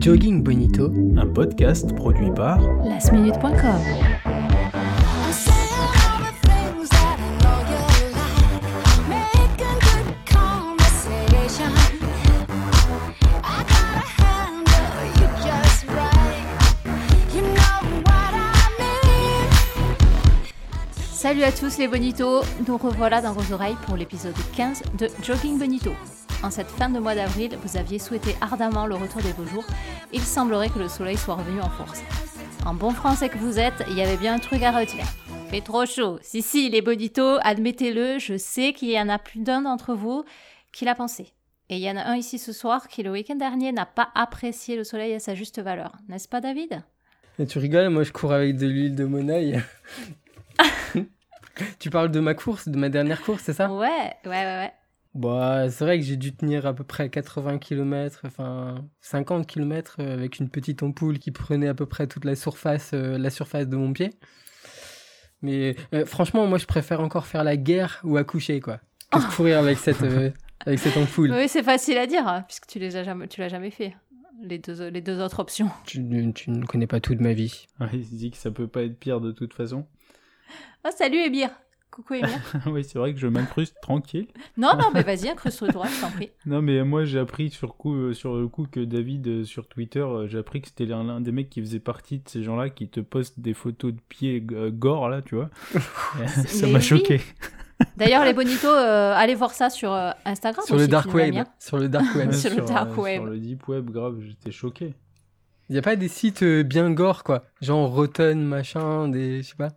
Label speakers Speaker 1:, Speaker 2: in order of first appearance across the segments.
Speaker 1: Jogging Bonito,
Speaker 2: un podcast produit par
Speaker 3: lastminute.com. Salut à tous les bonitos, nous revoilà dans vos oreilles pour l'épisode 15 de Jogging Bonito. En cette fin de mois d'avril, vous aviez souhaité ardemment le retour des beaux jours. Il semblerait que le soleil soit revenu en force. En bon français que vous êtes, il y avait bien un truc à retenir. Fait trop chaud. Si, si, les bonitos, admettez-le, je sais qu'il y en a plus d'un d'entre vous qui l'a pensé. Et il y en a un ici ce soir qui, le week-end dernier, n'a pas apprécié le soleil à sa juste valeur. N'est-ce pas, David?
Speaker 1: Et tu rigoles, moi je cours avec de l'huile de monoeil. tu parles de ma course, de ma dernière course, c'est ça?
Speaker 3: Ouais, ouais, ouais, ouais.
Speaker 1: Bah, c'est vrai que j'ai dû tenir à peu près 80 km, enfin 50 km euh, avec une petite ampoule qui prenait à peu près toute la surface, euh, la surface de mon pied. Mais euh, franchement, moi je préfère encore faire la guerre ou accoucher, quoi, que de courir avec cette, avec cette ampoule.
Speaker 3: Oui, c'est facile à dire, hein, puisque tu les as jamais, tu l'as jamais fait. Les deux, les deux autres options.
Speaker 1: Tu, tu ne connais pas tout de ma vie.
Speaker 2: il se dit que ça peut pas être pire de toute façon.
Speaker 3: Oh, salut Ebir Coucou Emile.
Speaker 2: oui, c'est vrai que je m'incruste tranquille.
Speaker 3: Non, non, mais vas-y, incruste-toi, je t'en prie.
Speaker 2: Non, mais moi j'ai appris sur, coup, euh, sur le coup que David, euh, sur Twitter, euh, j'ai appris que c'était l'un des mecs qui faisait partie de ces gens-là qui te postent des photos de pieds gore, là, tu vois. ça m'a choqué.
Speaker 3: D'ailleurs, les bonitos, allez voir ça sur Instagram.
Speaker 1: Sur le dark web. Sur le dark web.
Speaker 3: sur, le dark web.
Speaker 2: Sur le deep web, grave, j'étais choqué.
Speaker 1: Il n'y a pas des sites bien gore, quoi. Genre Rotten, machin, des. Je sais pas.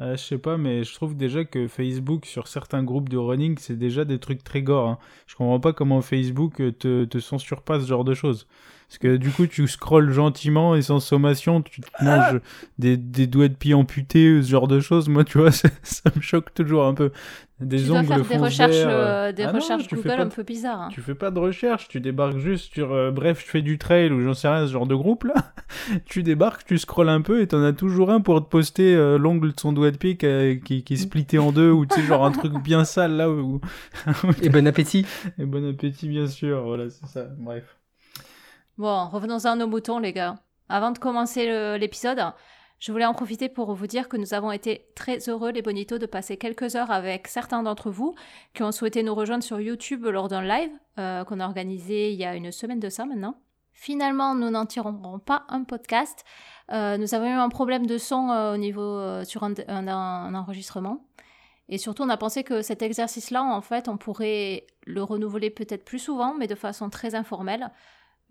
Speaker 2: Euh, je sais pas, mais je trouve déjà que Facebook, sur certains groupes de running, c'est déjà des trucs très gore. Hein. Je comprends pas comment Facebook te, te censure pas ce genre de choses. Parce que du coup, tu scrolles gentiment et sans sommation, tu te manges des, des doigts de pied amputés, ce genre de choses. Moi, tu vois, ça, me choque toujours un peu. Des
Speaker 3: tu
Speaker 2: ongles
Speaker 3: dois faire des recherches,
Speaker 2: euh,
Speaker 3: des
Speaker 2: ah
Speaker 3: recherches Google un peu bizarres. Hein.
Speaker 2: Tu fais pas de recherche, tu débarques juste sur euh, bref, je fais du trail ou j'en sais rien, ce genre de groupe là. tu débarques, tu scrolles un peu et t'en as toujours un pour te poster euh, l'ongle de son doigt de pied qui, qui, qui, est splitté en deux ou tu sais, genre un truc bien sale là. Où...
Speaker 1: et bon appétit.
Speaker 2: Et bon appétit, bien sûr, voilà, c'est ça, bref.
Speaker 3: Bon, revenons à nos moutons, les gars. Avant de commencer l'épisode, je voulais en profiter pour vous dire que nous avons été très heureux, les bonitos, de passer quelques heures avec certains d'entre vous qui ont souhaité nous rejoindre sur YouTube lors d'un live euh, qu'on a organisé il y a une semaine de ça maintenant. Finalement, nous n'en tirerons pas un podcast. Euh, nous avons eu un problème de son euh, au niveau sur un, enregistrement. Et surtout, on a pensé que cet exercice-là, en fait, on pourrait le renouveler peut-être plus souvent, mais de façon très informelle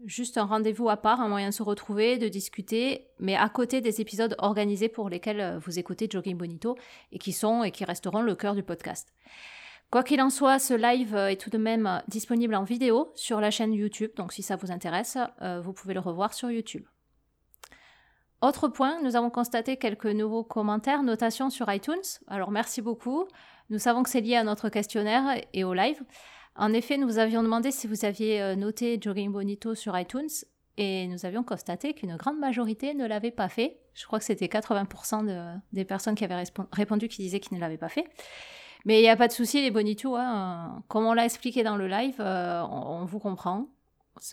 Speaker 3: juste un rendez-vous à part, un moyen de se retrouver, de discuter, mais à côté des épisodes organisés pour lesquels euh, vous écoutez Jogging Bonito et qui sont et qui resteront le cœur du podcast. Quoi qu'il en soit, ce live euh, est tout de même euh, disponible en vidéo sur la chaîne YouTube, donc si ça vous intéresse, vous pouvez le revoir sur YouTube. Autre point, nous avons constaté quelques nouveaux commentaires, notations sur iTunes. Alors merci beaucoup. Nous savons que c'est lié à notre questionnaire et au live. En effet, nous avions demandé si vous aviez euh, noté Jogging Bonito sur iTunes et nous avions constaté qu'une grande majorité ne l'avait pas fait. Je crois que c'était 80% des personnes qui avaient répondu qui disaient qu'ils ne l'avaient pas fait. Mais il n'y a pas de souci, les Bonito, hein, comme on l'a expliqué dans le live, euh, on, vous comprend.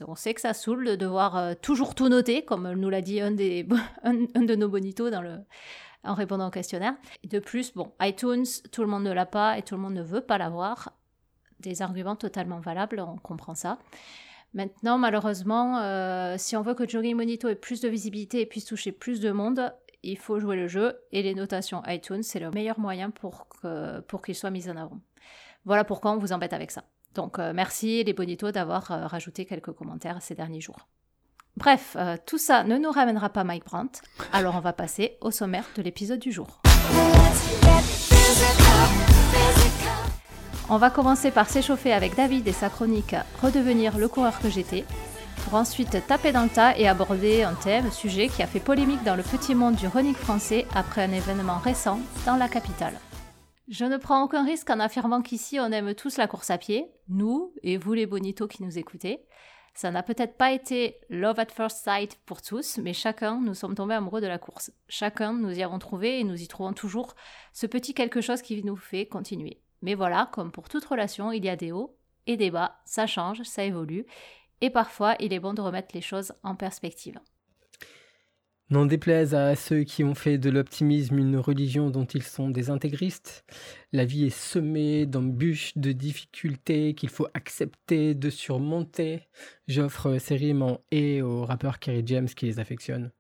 Speaker 3: On sait que ça saoule de devoir euh, toujours tout noter, comme nous l'a dit un, de nos Bonitos en répondant au questionnaire. de plus, bon, iTunes, tout le monde ne l'a pas et tout le monde ne veut pas l'avoir des arguments totalement valables, on comprend ça. Maintenant, malheureusement, euh, si on veut que Jogging Monito ait plus de visibilité et puisse toucher plus de monde, il faut jouer le jeu et les notations iTunes, c'est le meilleur moyen pour qu'il soit mis en avant. Voilà pourquoi on vous embête avec ça. Donc euh, merci les Bonitos d'avoir euh, rajouté quelques commentaires ces derniers jours. Bref, tout ça ne nous ramènera pas Mike Brandt, alors on va passer au sommaire de l'épisode du jour. On va commencer par s'échauffer avec David et sa chronique Redevenir le coureur que j'étais, pour ensuite taper dans le tas et aborder un thème, sujet qui a fait polémique dans le petit monde du running français après un événement récent dans la capitale. Je ne prends aucun risque en affirmant qu'ici on aime tous la course à pied, nous et vous les bonitos qui nous écoutez. Ça n'a peut-être pas été love at first sight pour tous, mais chacun nous sommes tombés amoureux de la course. Chacun nous y avons trouvé et nous y trouvons toujours ce petit quelque chose qui nous fait continuer. Mais voilà, comme pour toute relation, il y a des hauts et des bas, ça change, ça évolue. et parfois il est bon de remettre les choses en perspective.
Speaker 1: N'en déplaise à ceux qui ont fait de l'optimisme une religion dont ils sont des intégristes, la vie est semée d'embûches, de difficultés qu'il faut accepter, de surmonter. J'offre ces rimes en et au rappeur Kerry James qui les affectionne.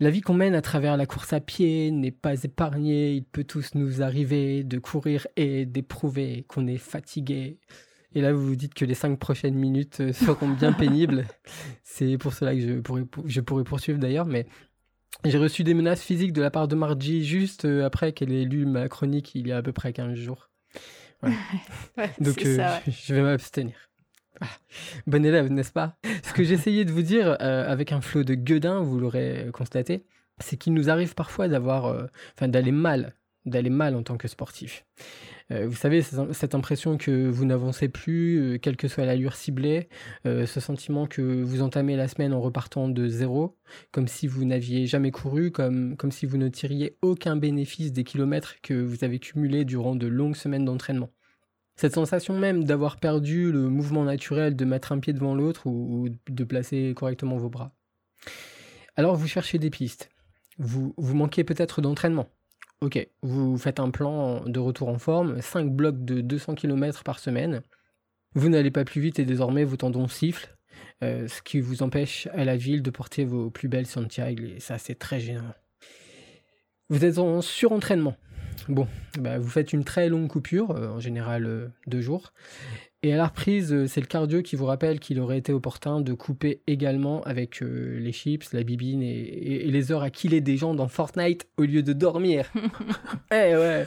Speaker 1: La vie qu'on mène à travers la course à pied n'est pas épargnée, il peut tous nous arriver de courir et d'éprouver qu'on est fatigué, et là, vous vous dites que les cinq prochaines minutes euh, seront bien pénibles. C'est pour cela que je pourrais, je pourrais poursuivre d'ailleurs, mais j'ai reçu des menaces physiques de la part de Margie juste euh, après qu'elle ait lu ma chronique il y a à peu près 15 jours. Donc euh, je vais m'abstenir. Bon élève, n'est-ce pas? Ce que j'essayais de vous dire avec un flot de gueudin, vous l'aurez constaté, c'est qu'il nous arrive parfois d'avoir, enfin d'aller mal, d'aller mal en tant que sportif. Euh, vous savez, cette impression que vous n'avancez plus, euh, quelle que soit l'allure ciblée, euh, ce sentiment que vous entamez la semaine en repartant de zéro, comme si vous n'aviez jamais couru, comme, comme si vous ne tiriez aucun bénéfice des kilomètres que vous avez cumulés durant de longues semaines d'entraînement. Cette sensation même d'avoir perdu le mouvement naturel de mettre un pied devant l'autre ou, de placer correctement vos bras. Alors vous cherchez des pistes. Vous, vous manquez peut-être d'entraînement. Ok, vous faites un plan de retour en forme, 5 blocs de 200 km par semaine. Vous n'allez pas plus vite et désormais vos tendons sifflent, euh, ce qui vous empêche à la ville de porter vos plus belles Santiago et ça c'est très gênant. Vous êtes en surentraînement. Bon, bah, vous faites une très longue coupure, euh, en général euh, deux jours, et à la reprise, euh, c'est le cardio qui vous rappelle qu'il aurait été opportun de couper également avec les chips, la bibine et, les heures à killer des gens dans Fortnite au lieu de dormir. eh ouais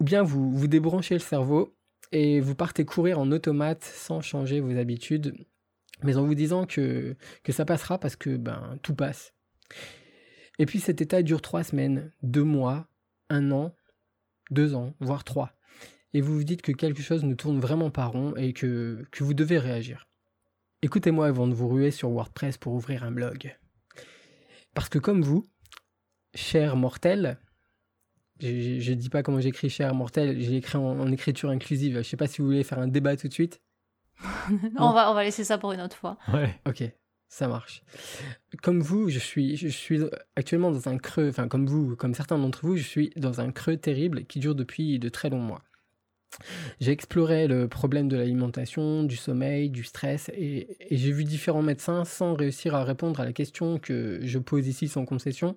Speaker 1: Ou bien vous, vous débranchez le cerveau et vous partez courir en automate sans changer vos habitudes, mais en vous disant que, que ça passera parce que ben, tout passe. Et puis cet état dure trois semaines, deux mois, un an, deux ans, voire trois et vous vous dites que quelque chose ne tourne vraiment pas rond et que, que vous devez réagir. Écoutez-moi avant de vous ruer sur WordPress pour ouvrir un blog. Parce que comme vous, cher mortel, je ne dis pas comment j'écris cher mortel, j'ai écrit en, écriture inclusive. Je ne sais pas si vous voulez faire un débat tout de suite.
Speaker 3: on, va, on va laisser ça pour une autre fois.
Speaker 2: Ouais.
Speaker 1: Ok, ça marche. Comme vous, je suis, je suis actuellement dans un creux, enfin comme vous, comme certains d'entre vous, je suis dans un creux terrible qui dure depuis de très longs mois. J'ai exploré le problème de l'alimentation, du sommeil, du stress, et, j'ai vu différents médecins sans réussir à répondre à la question que je pose ici sans concession.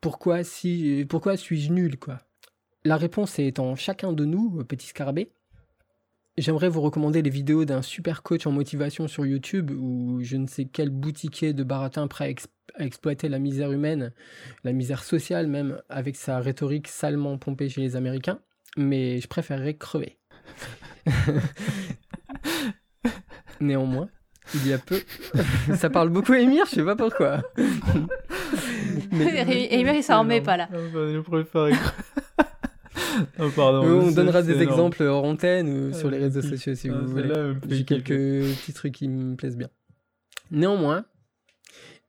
Speaker 1: Pourquoi, si, pourquoi suis-je nul, quoi? La réponse est en chacun de nous, petit scarabée. J'aimerais vous recommander les vidéos d'un super coach en motivation sur YouTube ou je ne sais quel boutiquier de baratin prêt à, exploiter la misère humaine, la misère sociale même, avec sa rhétorique salement pompée chez les Américains mais je préférerais crever. Néanmoins, il y a peu. ça parle beaucoup à Emir, je sais pas pourquoi.
Speaker 3: mais... Emir, il s'en remet pas là.
Speaker 2: Je préfère oh, pardon,
Speaker 1: on donnera des exemples hors antenne ou sur les réseaux sociaux si vous voulez. J'ai quelques petits trucs qui me plaisent bien. Néanmoins,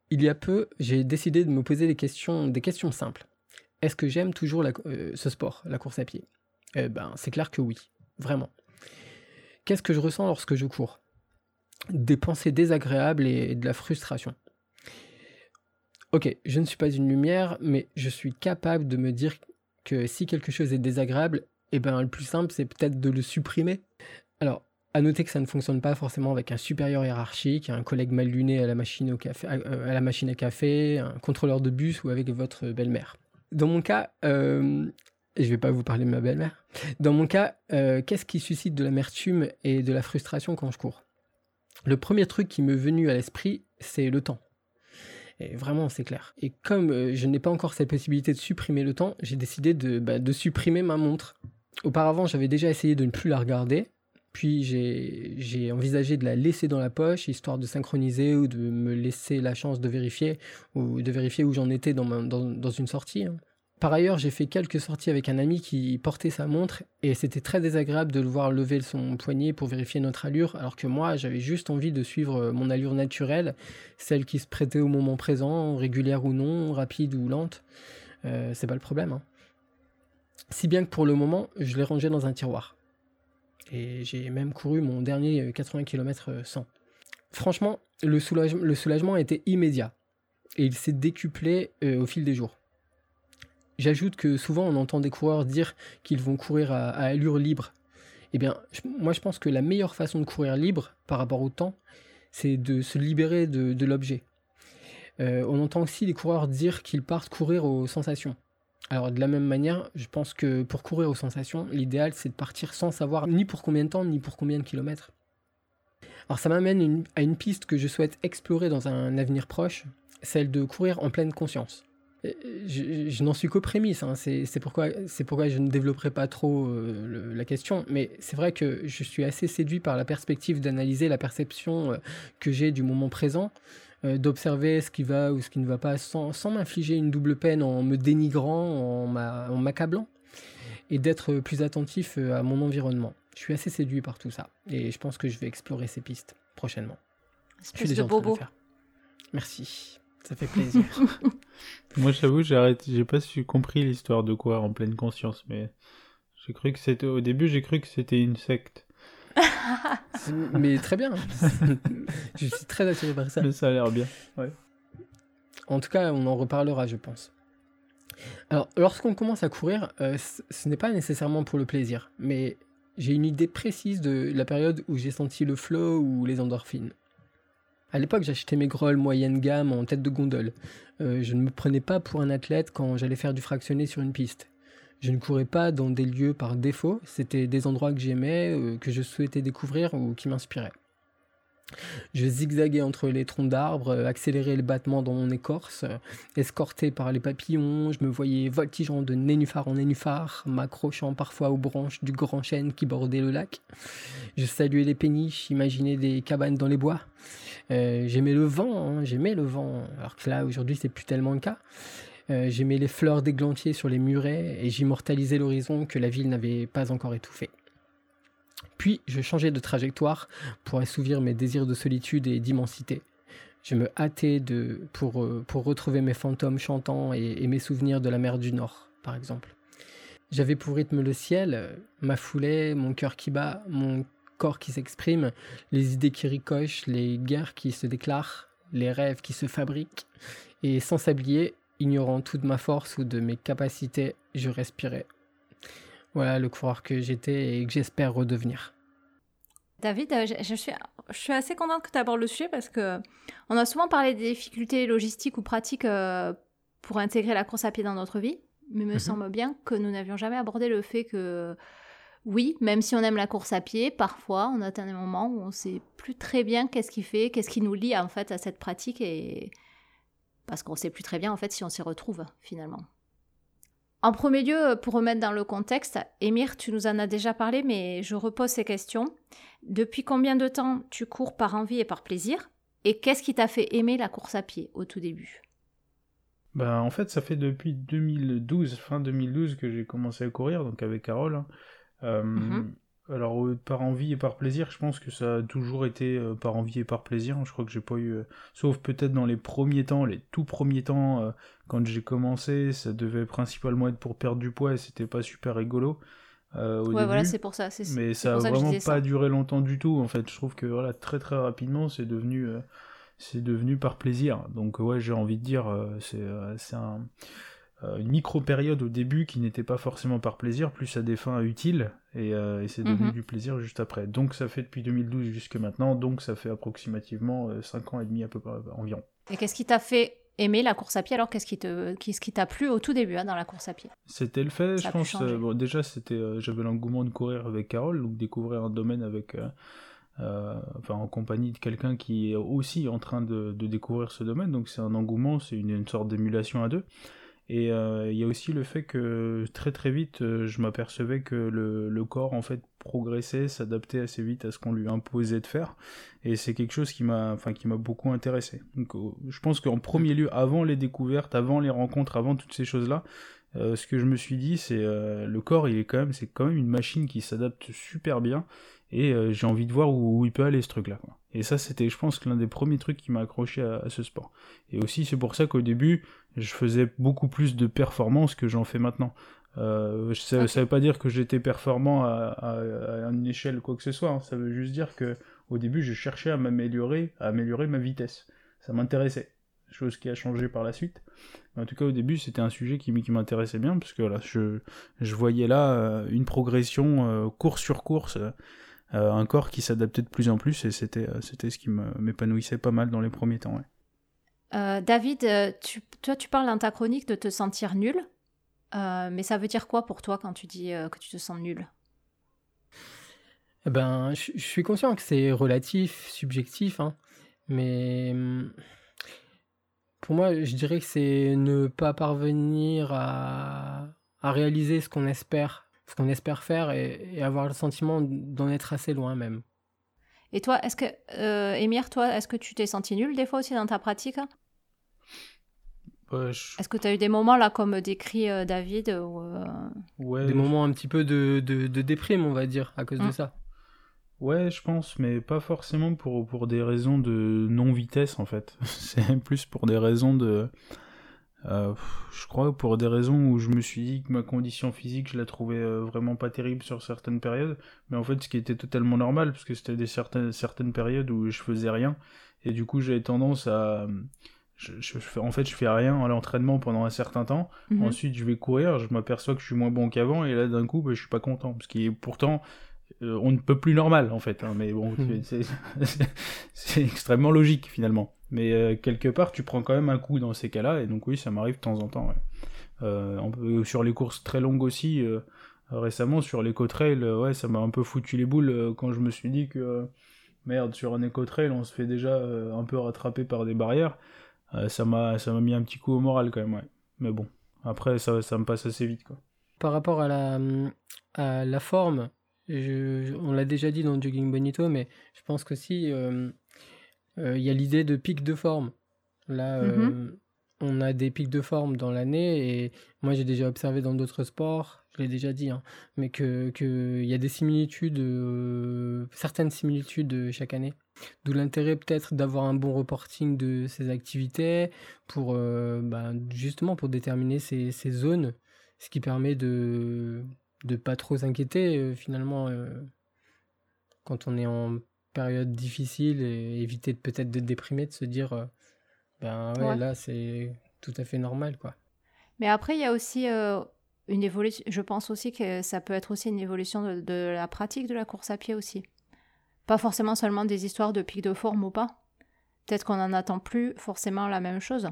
Speaker 1: il y a peu, j'ai décidé de me poser des questions, des questions simples. Est-ce que j'aime toujours euh, ce sport, la course à pied? Eh ben, c'est clair que oui, vraiment. Qu'est-ce que je ressens lorsque je cours? Des pensées désagréables et de la frustration. Ok, je ne suis pas une lumière, mais je suis capable de me dire que si quelque chose est désagréable, eh ben, le plus simple, c'est peut-être de le supprimer. Alors, à noter que ça ne fonctionne pas forcément avec un supérieur hiérarchique, un collègue mal luné à la machine, au café, à, euh, café, un contrôleur de bus ou avec votre belle-mère. Dans mon cas, euh, et je vais pas vous parler de ma belle-mère. Dans mon cas, euh, qu'est-ce qui suscite de l'amertume et de la frustration quand je cours? Le premier truc qui m'est venu à l'esprit, c'est le temps. Et vraiment, c'est clair. Et comme euh, je n'ai pas encore cette possibilité de supprimer le temps, j'ai décidé de, bah, de supprimer ma montre. Auparavant, j'avais déjà essayé de ne plus la regarder. Puis j'ai envisagé de la laisser dans la poche, histoire de synchroniser ou de me laisser la chance de vérifier, ou de vérifier où j'en étais dans, dans, dans, une sortie. Hein. Par ailleurs, j'ai fait quelques sorties avec un ami qui portait sa montre et c'était très désagréable de le voir lever son poignet pour vérifier notre allure, alors que moi, j'avais juste envie de suivre euh, mon allure naturelle, celle qui se prêtait au moment présent, régulière ou non, rapide ou lente. Euh, c'est pas le problème. Hein. Si bien que pour le moment, je l'ai rangé dans un tiroir. Et j'ai même couru mon dernier 80 km sans. Franchement, le, soulagement été immédiat. Et il s'est décuplé au fil des jours. J'ajoute que souvent on entend des coureurs dire qu'ils vont courir à, allure libre. Eh bien, moi je pense que la meilleure façon de courir libre par rapport au temps, c'est de se libérer de, l'objet. Euh, on entend aussi les coureurs dire qu'ils partent courir aux sensations. Alors de la même manière, je pense que pour courir aux sensations, l'idéal c'est de partir sans savoir ni pour combien de temps, ni pour combien de kilomètres. Alors ça m'amène à une piste que je souhaite explorer dans un avenir proche, celle de courir en pleine conscience je, n'en suis qu'aux prémices, hein. c'est pourquoi, pourquoi je ne développerai pas trop euh, la question, mais c'est vrai que je suis assez séduit par la perspective d'analyser la perception euh, que j'ai du moment présent, euh, d'observer ce qui va ou ce qui ne va pas sans, m'infliger une double peine en me dénigrant, en m'accablant, et d'être plus attentif à mon environnement. Je suis assez séduit par tout ça, et je pense que je vais explorer ces pistes prochainement.
Speaker 3: je suis déjà de bobo.
Speaker 1: Merci. Ça fait plaisir.
Speaker 2: Moi, j'avoue, j'ai j'ai pas su compris l'histoire de quoi en pleine conscience, mais j'ai cru que c'était au début, j'ai cru que c'était une secte.
Speaker 1: mais très bien. je suis très attiré par ça.
Speaker 2: Mais ça a l'air bien. Ouais.
Speaker 1: En tout cas, on en reparlera, je pense. Alors, lorsqu'on commence à courir, euh, ce n'est pas nécessairement pour le plaisir, mais j'ai une idée précise de la période où j'ai senti le flow ou les endorphines. À l'époque, j'achetais mes grolls moyenne gamme en tête de gondole. Euh, je ne me prenais pas pour un athlète quand j'allais faire du fractionné sur une piste. Je ne courais pas dans des lieux par défaut, c'était des endroits que j'aimais, euh, que je souhaitais découvrir ou qui m'inspiraient. Je zigzaguais entre les troncs d'arbres, euh, accélérais le battement dans mon écorce, escorté par les papillons, je me voyais voltigeant de nénuphar en nénuphar, m'accrochant parfois aux branches du grand chêne qui bordait le lac. Je saluais les péniches, imaginais des cabanes dans les bois. Euh, j'aimais le vent, hein, j'aimais le vent, alors que là aujourd'hui c'est plus tellement le cas. Euh, j'aimais les fleurs d'églantier sur les murets et j'immortalisais l'horizon que la ville n'avait pas encore étouffé. Puis je changeais de trajectoire pour assouvir mes désirs de solitude et d'immensité. Je me hâtais de, pour, euh, pour retrouver mes fantômes chantants et, et mes souvenirs de la mer du Nord, par exemple. J'avais pour rythme le ciel, ma foulée, mon cœur qui bat, mon corps qui s'exprime, les idées qui ricochent, les guerres qui se déclarent, les rêves qui se fabriquent. Et sans s'habiller, ignorant toute ma force ou de mes capacités, je respirais. Voilà le coureur que j'étais et que j'espère redevenir.
Speaker 3: David, euh, je suis, je suis assez contente que tu abordes le sujet parce que on a souvent parlé des difficultés logistiques ou pratiques euh, pour intégrer la course à pied dans notre vie, mais il me mhm. semble bien que nous n'avions jamais abordé le fait que oui, même si on aime la course à pied, parfois on atteint des moments où on ne sait plus très bien qu'est-ce qui fait, qu'est-ce qui nous lie en fait à cette pratique et parce qu'on ne sait plus très bien en fait si on s'y retrouve finalement. En premier lieu, pour remettre dans le contexte, Émir, tu nous en as déjà parlé, mais je repose ces questions. Depuis combien de temps tu cours par envie et par plaisir? Et qu'est-ce qui t'a fait aimer la course à pied au tout début?
Speaker 2: Ben, En fait, ça fait depuis 2012, fin 2012, que j'ai commencé à courir, donc avec Carole. Hein. Euh. Alors, euh, par envie et par plaisir, je pense que ça a toujours été euh, par envie et par plaisir. Je crois que j'ai pas eu. sauf peut-être dans les premiers temps, les tout premiers temps, quand j'ai commencé, ça devait principalement être pour perdre du poids et c'était pas super rigolo.
Speaker 3: ouais, voilà, c'est pour ça.
Speaker 2: Mais ça a vraiment pas duré longtemps du tout. En fait, je trouve que voilà, très très rapidement, c'est devenu. c'est devenu par plaisir. Donc, ouais, j'ai envie de dire, c'est un euh, une micro-période au début qui n'était pas forcément par plaisir, plus à des fins utiles, et, euh, c'est devenu mhm. du plaisir juste après. Donc ça fait depuis 2012 jusque maintenant, donc ça fait approximativement 5 euh, ans et demi à peu près environ.
Speaker 3: Et qu'est-ce qui t'a fait aimer la course à pied alors Qu'est-ce qui te, qu'est-ce qui t'a plu au tout début hein, dans la course à pied?
Speaker 2: C'était le fait, je pense. bon, déjà, c'était, j'avais l'engouement de courir avec Carole, donc découvrir un domaine avec. enfin, en compagnie de quelqu'un qui est aussi en train de, de découvrir ce domaine, donc c'est un engouement, c'est une, une sorte d'émulation à deux. Et euh, il y a aussi le fait que très très vite, euh, je m'apercevais que le, corps en fait progressait, s'adaptait assez vite à ce qu'on lui imposait de faire. Et c'est quelque chose qui m'a, beaucoup intéressé. Euh, je pense qu'en premier lieu, avant les découvertes, avant les rencontres, avant toutes ces choses-là, ce que je me suis dit, c'est le corps, il est quand c'est quand même une machine qui s'adapte super bien. Et j'ai envie de voir où, il peut aller ce truc-là. Et ça, c'était, je pense, l'un des premiers trucs qui m'a accroché à, à, ce sport. Et aussi, c'est pour ça qu'au début, je faisais beaucoup plus de performances que j'en fais maintenant. Euh, ça ne veut pas dire que j'étais performant à, à, une échelle quoi que ce soit. Hein. Ça veut juste dire que au début, je cherchais à m'améliorer, à améliorer ma vitesse. Ça m'intéressait. Chose qui a changé par la suite. en tout cas, au début, c'était un sujet qui, qui m'intéressait bien, parce que voilà, je, je voyais là euh, une progression euh, course sur course, un corps qui s'adaptait de plus en plus, et c'était, c'était ce qui m'épanouissait pas mal dans les premiers temps.
Speaker 3: David, tu, toi, tu parles dans ta chronique de te sentir nul. Euh, mais ça veut dire quoi pour toi quand tu dis euh, que tu te sens nul?
Speaker 1: Eh ben, je, suis conscient que c'est relatif, subjectif, hein, mais hum, pour moi, je dirais que c'est ne pas parvenir à, à réaliser ce qu'on espère, ce qu'on espère faire et, avoir le sentiment d'en être assez loin même.
Speaker 3: Et toi, est-ce que, euh, Émir, toi, est-ce que tu t'es senti nul des fois aussi dans ta pratique? Est-ce que tu as eu des moments là, comme décrit euh, David euh,
Speaker 1: ouais, Des moments un petit peu de, de, déprime, on va dire, à cause de hum. ça.
Speaker 2: Ouais, je pense, mais pas forcément pour, pour des raisons de non-vitesse en fait. C'est plus pour des raisons de. Euh, je crois pour des raisons où je me suis dit que ma condition physique, je la trouvais vraiment pas terrible sur certaines périodes. Mais en fait, ce qui était totalement normal, parce que c'était des certaines, certaines périodes où je faisais rien. Et du coup, j'avais tendance à je, fais, en fait, je fais rien à l'entraînement pendant un certain temps. Mhm. Ensuite, je vais courir, je m'aperçois que je suis moins bon qu'avant, et là, d'un coup, bah, je suis pas content. Parce qu'il pourtant, euh, on ne peut plus normal, en fait. Hein, mais bon, c'est extrêmement logique, finalement. Mais euh, quelque part, tu prends quand même un coup dans ces cas-là, et donc oui, ça m'arrive de temps en temps. Euh, sur les courses très longues aussi, récemment, sur l'éco-trail, ouais, ça m'a un peu foutu les boules quand je me suis dit que, merde, sur un éco-trail, on se fait déjà un peu rattraper par des barrières. Euh, ça m'a mis un petit coup au moral quand même. Mais bon, après ça, ça me passe assez vite quoi.
Speaker 1: Par rapport à la, à la forme, on l'a déjà dit dans Jogging Bonito, mais je pense euh, euh, il y a l'idée de pic de forme. Là, mm-hmm. on a des pics de forme dans l'année et moi j'ai déjà observé dans d'autres sports, je l'ai déjà dit, hein, mais qu'il que y a des similitudes, certaines similitudes chaque année. D'où l'intérêt peut-être d'avoir un bon reporting de ces activités pour euh, bah, justement pour déterminer ces, ces, zones, ce qui permet de ne pas trop s'inquiéter euh, finalement euh, quand on est en période difficile et éviter peut-être de déprimer, de se dire ben ouais, là c'est tout à fait normal quoi.
Speaker 3: Mais après il y a aussi une évolution, je pense aussi que ça peut être aussi une évolution de la pratique de la course à pied aussi. Pas forcément seulement des histoires de pics de forme ou pas. Peut-être qu'on n'en attend plus forcément la même chose.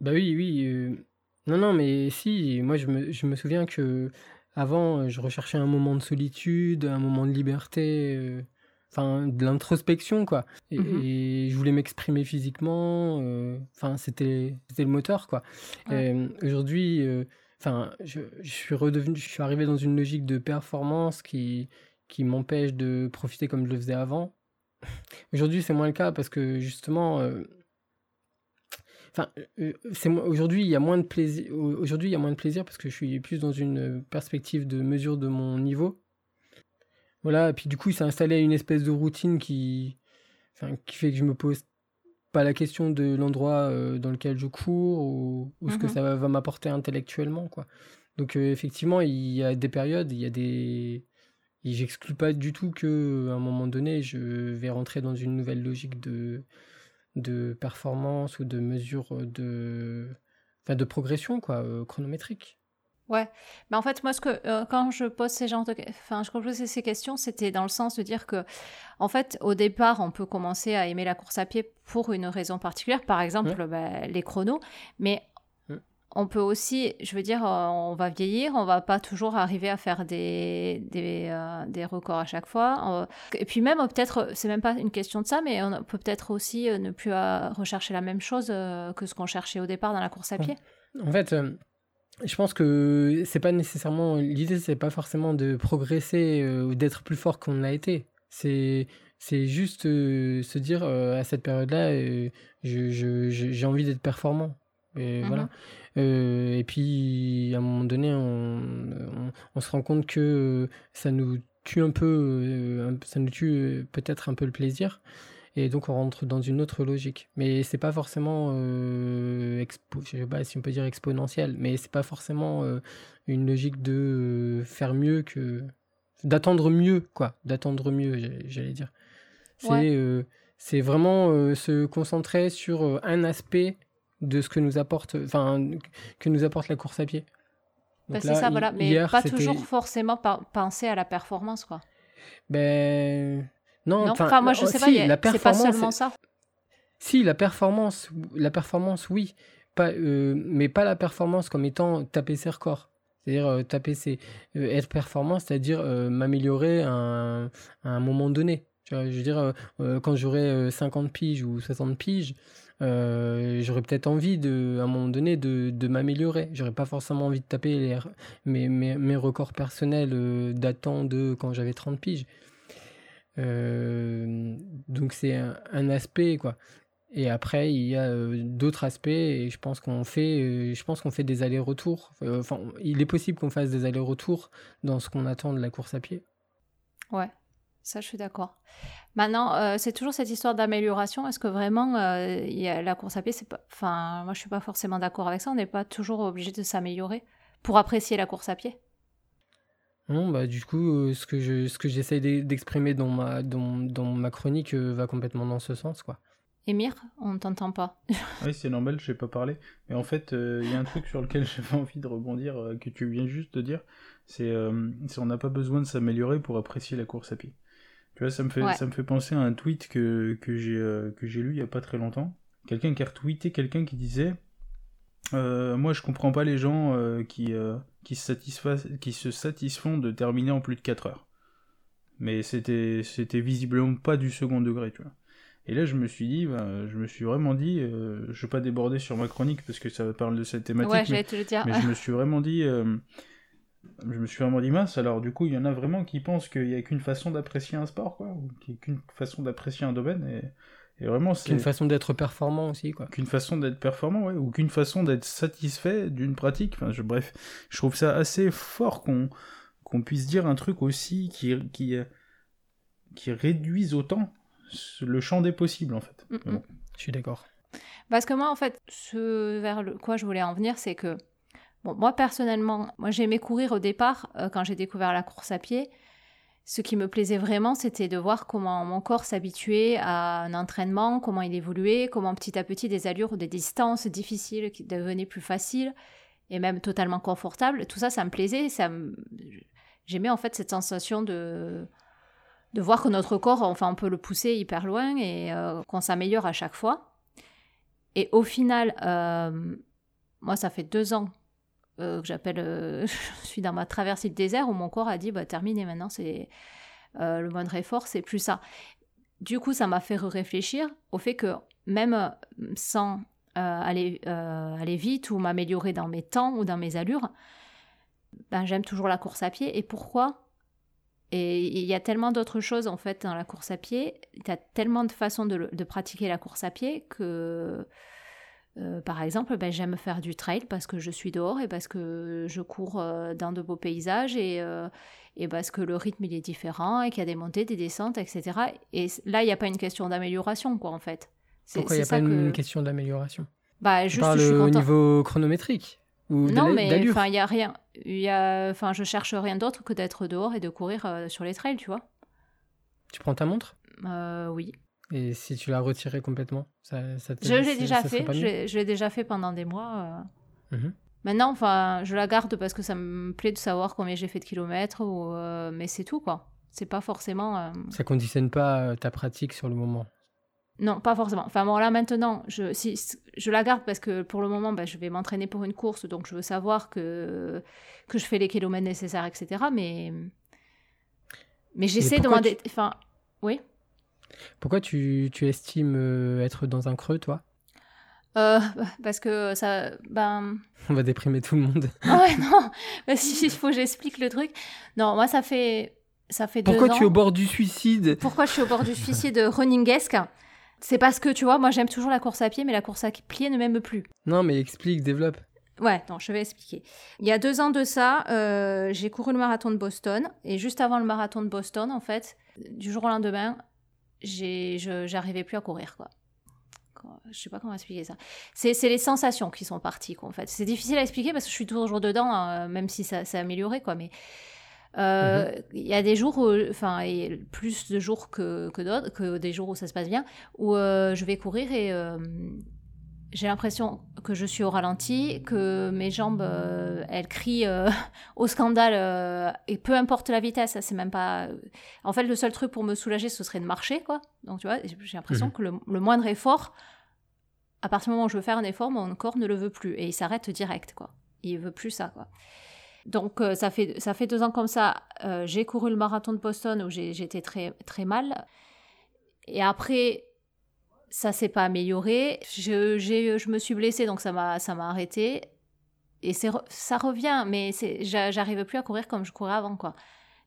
Speaker 1: Bah oui, oui. Euh, non, non, mais si, moi je me, je me, souviens que avant, euh, je recherchais un moment de solitude, un moment de liberté, euh, enfin de l'introspection, quoi. Et, mhm. je voulais m'exprimer physiquement, enfin c'était le moteur, quoi. Aujourd'hui, enfin, je, je, suis redevenu, je suis arrivé dans une logique de performance qui qui m'empêche de profiter comme je le faisais avant. Aujourd'hui, c'est moins le cas parce que justement, euh, enfin, euh, c'est aujourd'hui il y a moins de plaisir. Aujourd'hui, il y a moins de plaisir parce que je suis plus dans une perspective de mesure de mon niveau. Voilà, et puis du coup, il s'est installé une espèce de routine qui, enfin, qui fait que je me pose pas la question de l'endroit euh, dans lequel je cours ou, ce que mmh ça va, va m'apporter intellectuellement, quoi. Donc effectivement, il y a des périodes, il y a des j'exclus pas du tout que à un moment donné, je vais rentrer dans une nouvelle logique de, de performance ou de mesure de, enfin de progression quoi, euh, chronométrique.
Speaker 3: Ouais, mais en fait, moi, ce que, euh, quand je pose ces genres de, enfin, je pose ces questions, c'était dans le sens de dire que, en fait, au départ, on peut commencer à aimer la course à pied pour une raison particulière, par exemple, bah, les chronos, mais on peut aussi, je veux dire, euh, on va vieillir, on va pas toujours arriver à faire des, des, euh, records à chaque fois. Et puis même, peut-être, c'est même pas une question de ça, mais on peut peut-être aussi ne plus rechercher la même chose que ce qu'on cherchait au départ dans la course à pied.
Speaker 1: En fait, je pense que c'est pas nécessairement l'idée, c'est pas forcément de progresser ou d'être plus fort qu'on l'a été. C'est c'est juste se dire à cette période-là, j'ai envie d'être performant. Et mmh voilà. Euh, et puis, à un moment donné, on, on, se rend compte que ça nous tue un peu, euh, ça nous tue peut-être un peu le plaisir. Et donc on rentre dans une autre logique. Mais c'est pas forcément, euh, expo- je sais pas si on peut dire exponentiel, mais c'est pas forcément euh, une logique de euh, faire mieux que d'attendre mieux, quoi, d'attendre mieux, j'allais dire. C'est
Speaker 3: Ouais.
Speaker 1: euh, c'est vraiment se concentrer sur un aspect de ce que nous apporte, enfin, que nous apporte la course à pied. Donc
Speaker 3: c'est ça, voilà. Mais
Speaker 1: hier,
Speaker 3: pas toujours forcément penser à la performance, quoi.
Speaker 1: Ben non, enfin,
Speaker 3: moi, je
Speaker 1: oh,
Speaker 3: sais pas,
Speaker 1: si,
Speaker 3: a-
Speaker 1: la
Speaker 3: pas
Speaker 1: performance,
Speaker 3: seulement ça.
Speaker 1: Si, la performance, la performance, oui, pas, euh, mais pas la performance comme étant taper ses records. C'est-à-dire euh, taper ses, euh, être performant, c'est-à-dire euh, m'améliorer à un, à un moment donné. Tu vois, je veux dire, euh, euh, quand j'aurai euh, 50 piges ou 60 piges, euh, j'aurais peut-être envie de, à un moment donné de, de m'améliorer. J'aurais pas forcément envie de taper les, mes, mes, mes records personnels euh, datant de quand j'avais 30 piges. Euh, donc c'est un, aspect quoi. Et après il y a euh, d'autres aspects et je pense qu'on fait, euh, je pense qu'on fait des allers-retours. Enfin, il est possible qu'on fasse des allers-retours dans ce qu'on attend de la course à pied.
Speaker 3: Ouais, ça je suis d'accord. Maintenant, c'est toujours cette histoire d'amélioration. Est-ce que vraiment la course à pied, c'est pas. Enfin, moi je suis pas forcément d'accord avec ça. On n'est pas toujours obligé de s'améliorer pour apprécier la course à pied.
Speaker 1: Non, bah du coup, euh, ce que je, ce que j'essaye d'e- d'exprimer dans ma, dans, dans ma chronique euh, va complètement dans ce sens quoi.
Speaker 3: Émir, on ne t'entend pas.
Speaker 2: Oui, c'est normal, je n'ai pas parlé. Mais en fait, euh, il y a un truc sur lequel j'avais envie de rebondir, euh, que tu viens juste de dire. C'est euh, c'est on n'a pas besoin de s'améliorer pour apprécier la course à pied. Tu vois, ça me fait,
Speaker 3: Ouais.
Speaker 2: ça me fait penser à un tweet que, que j'ai euh, que j'ai lu il y a pas très longtemps. Quelqu'un qui a retweeté quelqu'un qui disait euh, Moi, je comprends pas les gens euh, qui, euh, qui, se qui se satisfont de terminer en plus de 4 heures. Mais c'était c'était visiblement pas du second degré, tu vois. Et là, je me suis dit, ben, je me suis vraiment dit, je vais pas déborder sur ma chronique parce que ça parle de cette thématique,
Speaker 3: ouais,
Speaker 2: mais,
Speaker 3: te le dire.
Speaker 2: mais je me suis vraiment dit, je me suis vraiment dit mince. Alors du coup, il y en a vraiment qui pensent qu'il y a qu'une façon d'apprécier un sport, quoi, ou qu'il y a qu'une façon d'apprécier un domaine, et, et vraiment
Speaker 1: C'est une
Speaker 2: c'est
Speaker 1: façon d'être performant aussi quoi.
Speaker 2: qu'une façon d'être performant, ouais, ou qu'une façon d'être satisfait d'une pratique. Enfin, je, bref, je trouve ça assez fort qu'on qu'on puisse dire un truc aussi qui qui qui réduise autant le champ des possibles en fait.
Speaker 3: Mm,
Speaker 2: bon.
Speaker 1: Je suis d'accord.
Speaker 3: Parce que moi, en fait, ce vers le quoi je voulais en venir, c'est que, bon, moi personnellement, moi j'aimais courir au départ euh, quand j'ai découvert la course à pied. Ce qui me plaisait vraiment, c'était de voir comment mon corps s'habituait à un entraînement, comment il évoluait, comment petit à petit des allures ou des distances difficiles qui devenaient plus faciles et même totalement confortables. Tout ça, ça me plaisait. Ça. J'aimais en fait cette sensation de de voir que notre corps, enfin, on peut le pousser hyper loin et euh, qu'on s'améliore à chaque fois. Et au final, euh, moi, ça fait deux ans euh, que j'appelle, euh, je suis dans ma traversée du désert où mon corps a dit, bah, terminé maintenant, c'est euh, le moindre effort, c'est plus ça. Du coup, ça m'a fait réfléchir au fait que même sans aller, aller vite ou m'améliorer dans mes temps ou dans mes allures, ben, j'aime toujours la course à pied. Et pourquoi? Et il y a tellement d'autres choses en fait dans la course à pied. Tu as tellement de façons de pratiquer la course à pied que, euh, par exemple, ben, j'aime faire du trail parce que je suis dehors et parce que je cours euh, dans de beaux paysages et, euh, et parce que le rythme il est différent et qu'il y a des montées, des descentes, etc. Et là, il n'y a pas une question d'amélioration, quoi, en fait. C'est-
Speaker 1: Pourquoi il n'y a pas une
Speaker 3: que-
Speaker 1: question d'amélioration?
Speaker 3: Bah, juste, je suis
Speaker 1: au niveau chronométrique ou
Speaker 3: Non, mais il y a rien. Y a, enfin, je cherche rien d'autre que d'être dehors et de courir sur les trails, tu vois.
Speaker 1: Tu prends ta montre?
Speaker 3: Oui.
Speaker 1: Et si tu la retirais complètement, ça, ça te-
Speaker 3: Je l'ai déjà
Speaker 1: ça
Speaker 3: fait. Je l'ai je l'ai déjà fait pendant des mois. euh.
Speaker 1: Mhm.
Speaker 3: Maintenant, enfin, je la garde parce que ça me plaît de savoir combien j'ai fait de kilomètres, ou, euh, mais c'est tout, quoi. C'est pas forcément. euh,
Speaker 1: Ça conditionne pas ta pratique sur le moment.
Speaker 3: Non, pas forcément. Enfin bon, là maintenant, je, si, je la garde parce que pour le moment, bah, je vais m'entraîner pour une course, donc je veux savoir que, que je fais les kilomètres nécessaires, etc. Mais, mais j'essaie de m'en... dé- Enfin, oui.
Speaker 1: Pourquoi tu, tu estimes euh, être dans un creux, toi?
Speaker 3: Euh, parce que ça... Ben...
Speaker 1: On va déprimer tout le monde.
Speaker 3: Ah ouais, non. Si, il faut que j'explique le truc. Non, moi, ça fait... Ça fait
Speaker 1: Pourquoi
Speaker 3: deux
Speaker 1: tu es au bord du suicide?
Speaker 3: Pourquoi je suis au bord du suicide runningesque? C'est parce que, tu vois, moi, j'aime toujours la course à pied, mais la course à pied ne m'aime plus.
Speaker 1: Non, mais explique, développe.
Speaker 3: Ouais, non, je vais expliquer. Il y a deux ans de ça, euh, j'ai couru le marathon de Boston. Et juste avant le marathon de Boston, en fait, du jour au lendemain, j'arrivais plus à courir, quoi. Je sais pas comment expliquer ça. C'est les sensations qui sont parties, quoi, en fait. C'est difficile à expliquer parce que je suis toujours dedans, hein, même si ça s'est amélioré, quoi. Mais euh, mhm. il y a des jours, enfin, plus de jours que, que d'autres, que des jours où ça se passe bien, où euh, je vais courir et euh, j'ai l'impression que je suis au ralenti, que mes jambes, elles crient au scandale, et peu importe la vitesse, c'est même pas. En fait, le seul truc pour me soulager, ce serait de marcher, quoi. Donc, tu vois, j'ai l'impression mhm. que le, le, moindre effort, à partir du moment où je veux faire un effort, mon corps ne le veut plus, et il s'arrête direct, quoi. Il veut plus ça, quoi. Donc euh, ça, fait, ça fait deux ans comme ça. Euh, j'ai couru le marathon de Boston où j'étais très, très mal. Et après, ça s'est pas amélioré. Je, je me suis blessée, donc ça m'a arrêté. Et ça revient, mais j'arrive plus à courir comme je courais avant, quoi.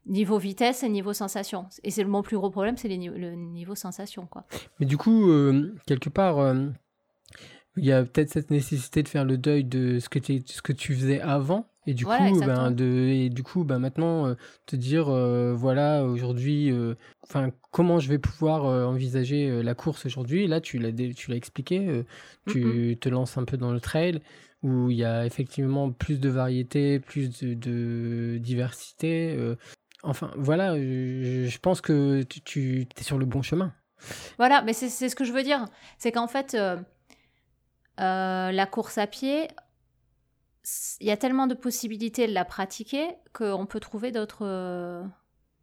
Speaker 3: Niveau vitesse et niveau sensation. Et c'est mon plus gros problème, c'est le niveau sensation, quoi.
Speaker 1: Mais du coup, euh, quelque part, il y a peut-être cette nécessité de faire le deuil de ce que, ce que tu faisais avant et du coup, ben, de, et du coup, ben, maintenant, euh, te dire, euh, voilà, aujourd'hui, euh, comment je vais pouvoir envisager la course aujourd'hui Là, tu l'as, tu l'as expliqué, tu te lances un peu dans le trail où il y a effectivement plus de variété, plus de, diversité. enfin, voilà, je, pense que tu, tu es sur le bon chemin.
Speaker 3: Voilà, mais c'est, c'est ce que je veux dire. C'est qu'en fait, la course à pied, il y a tellement de possibilités de la pratiquer qu'on peut trouver d'autres euh,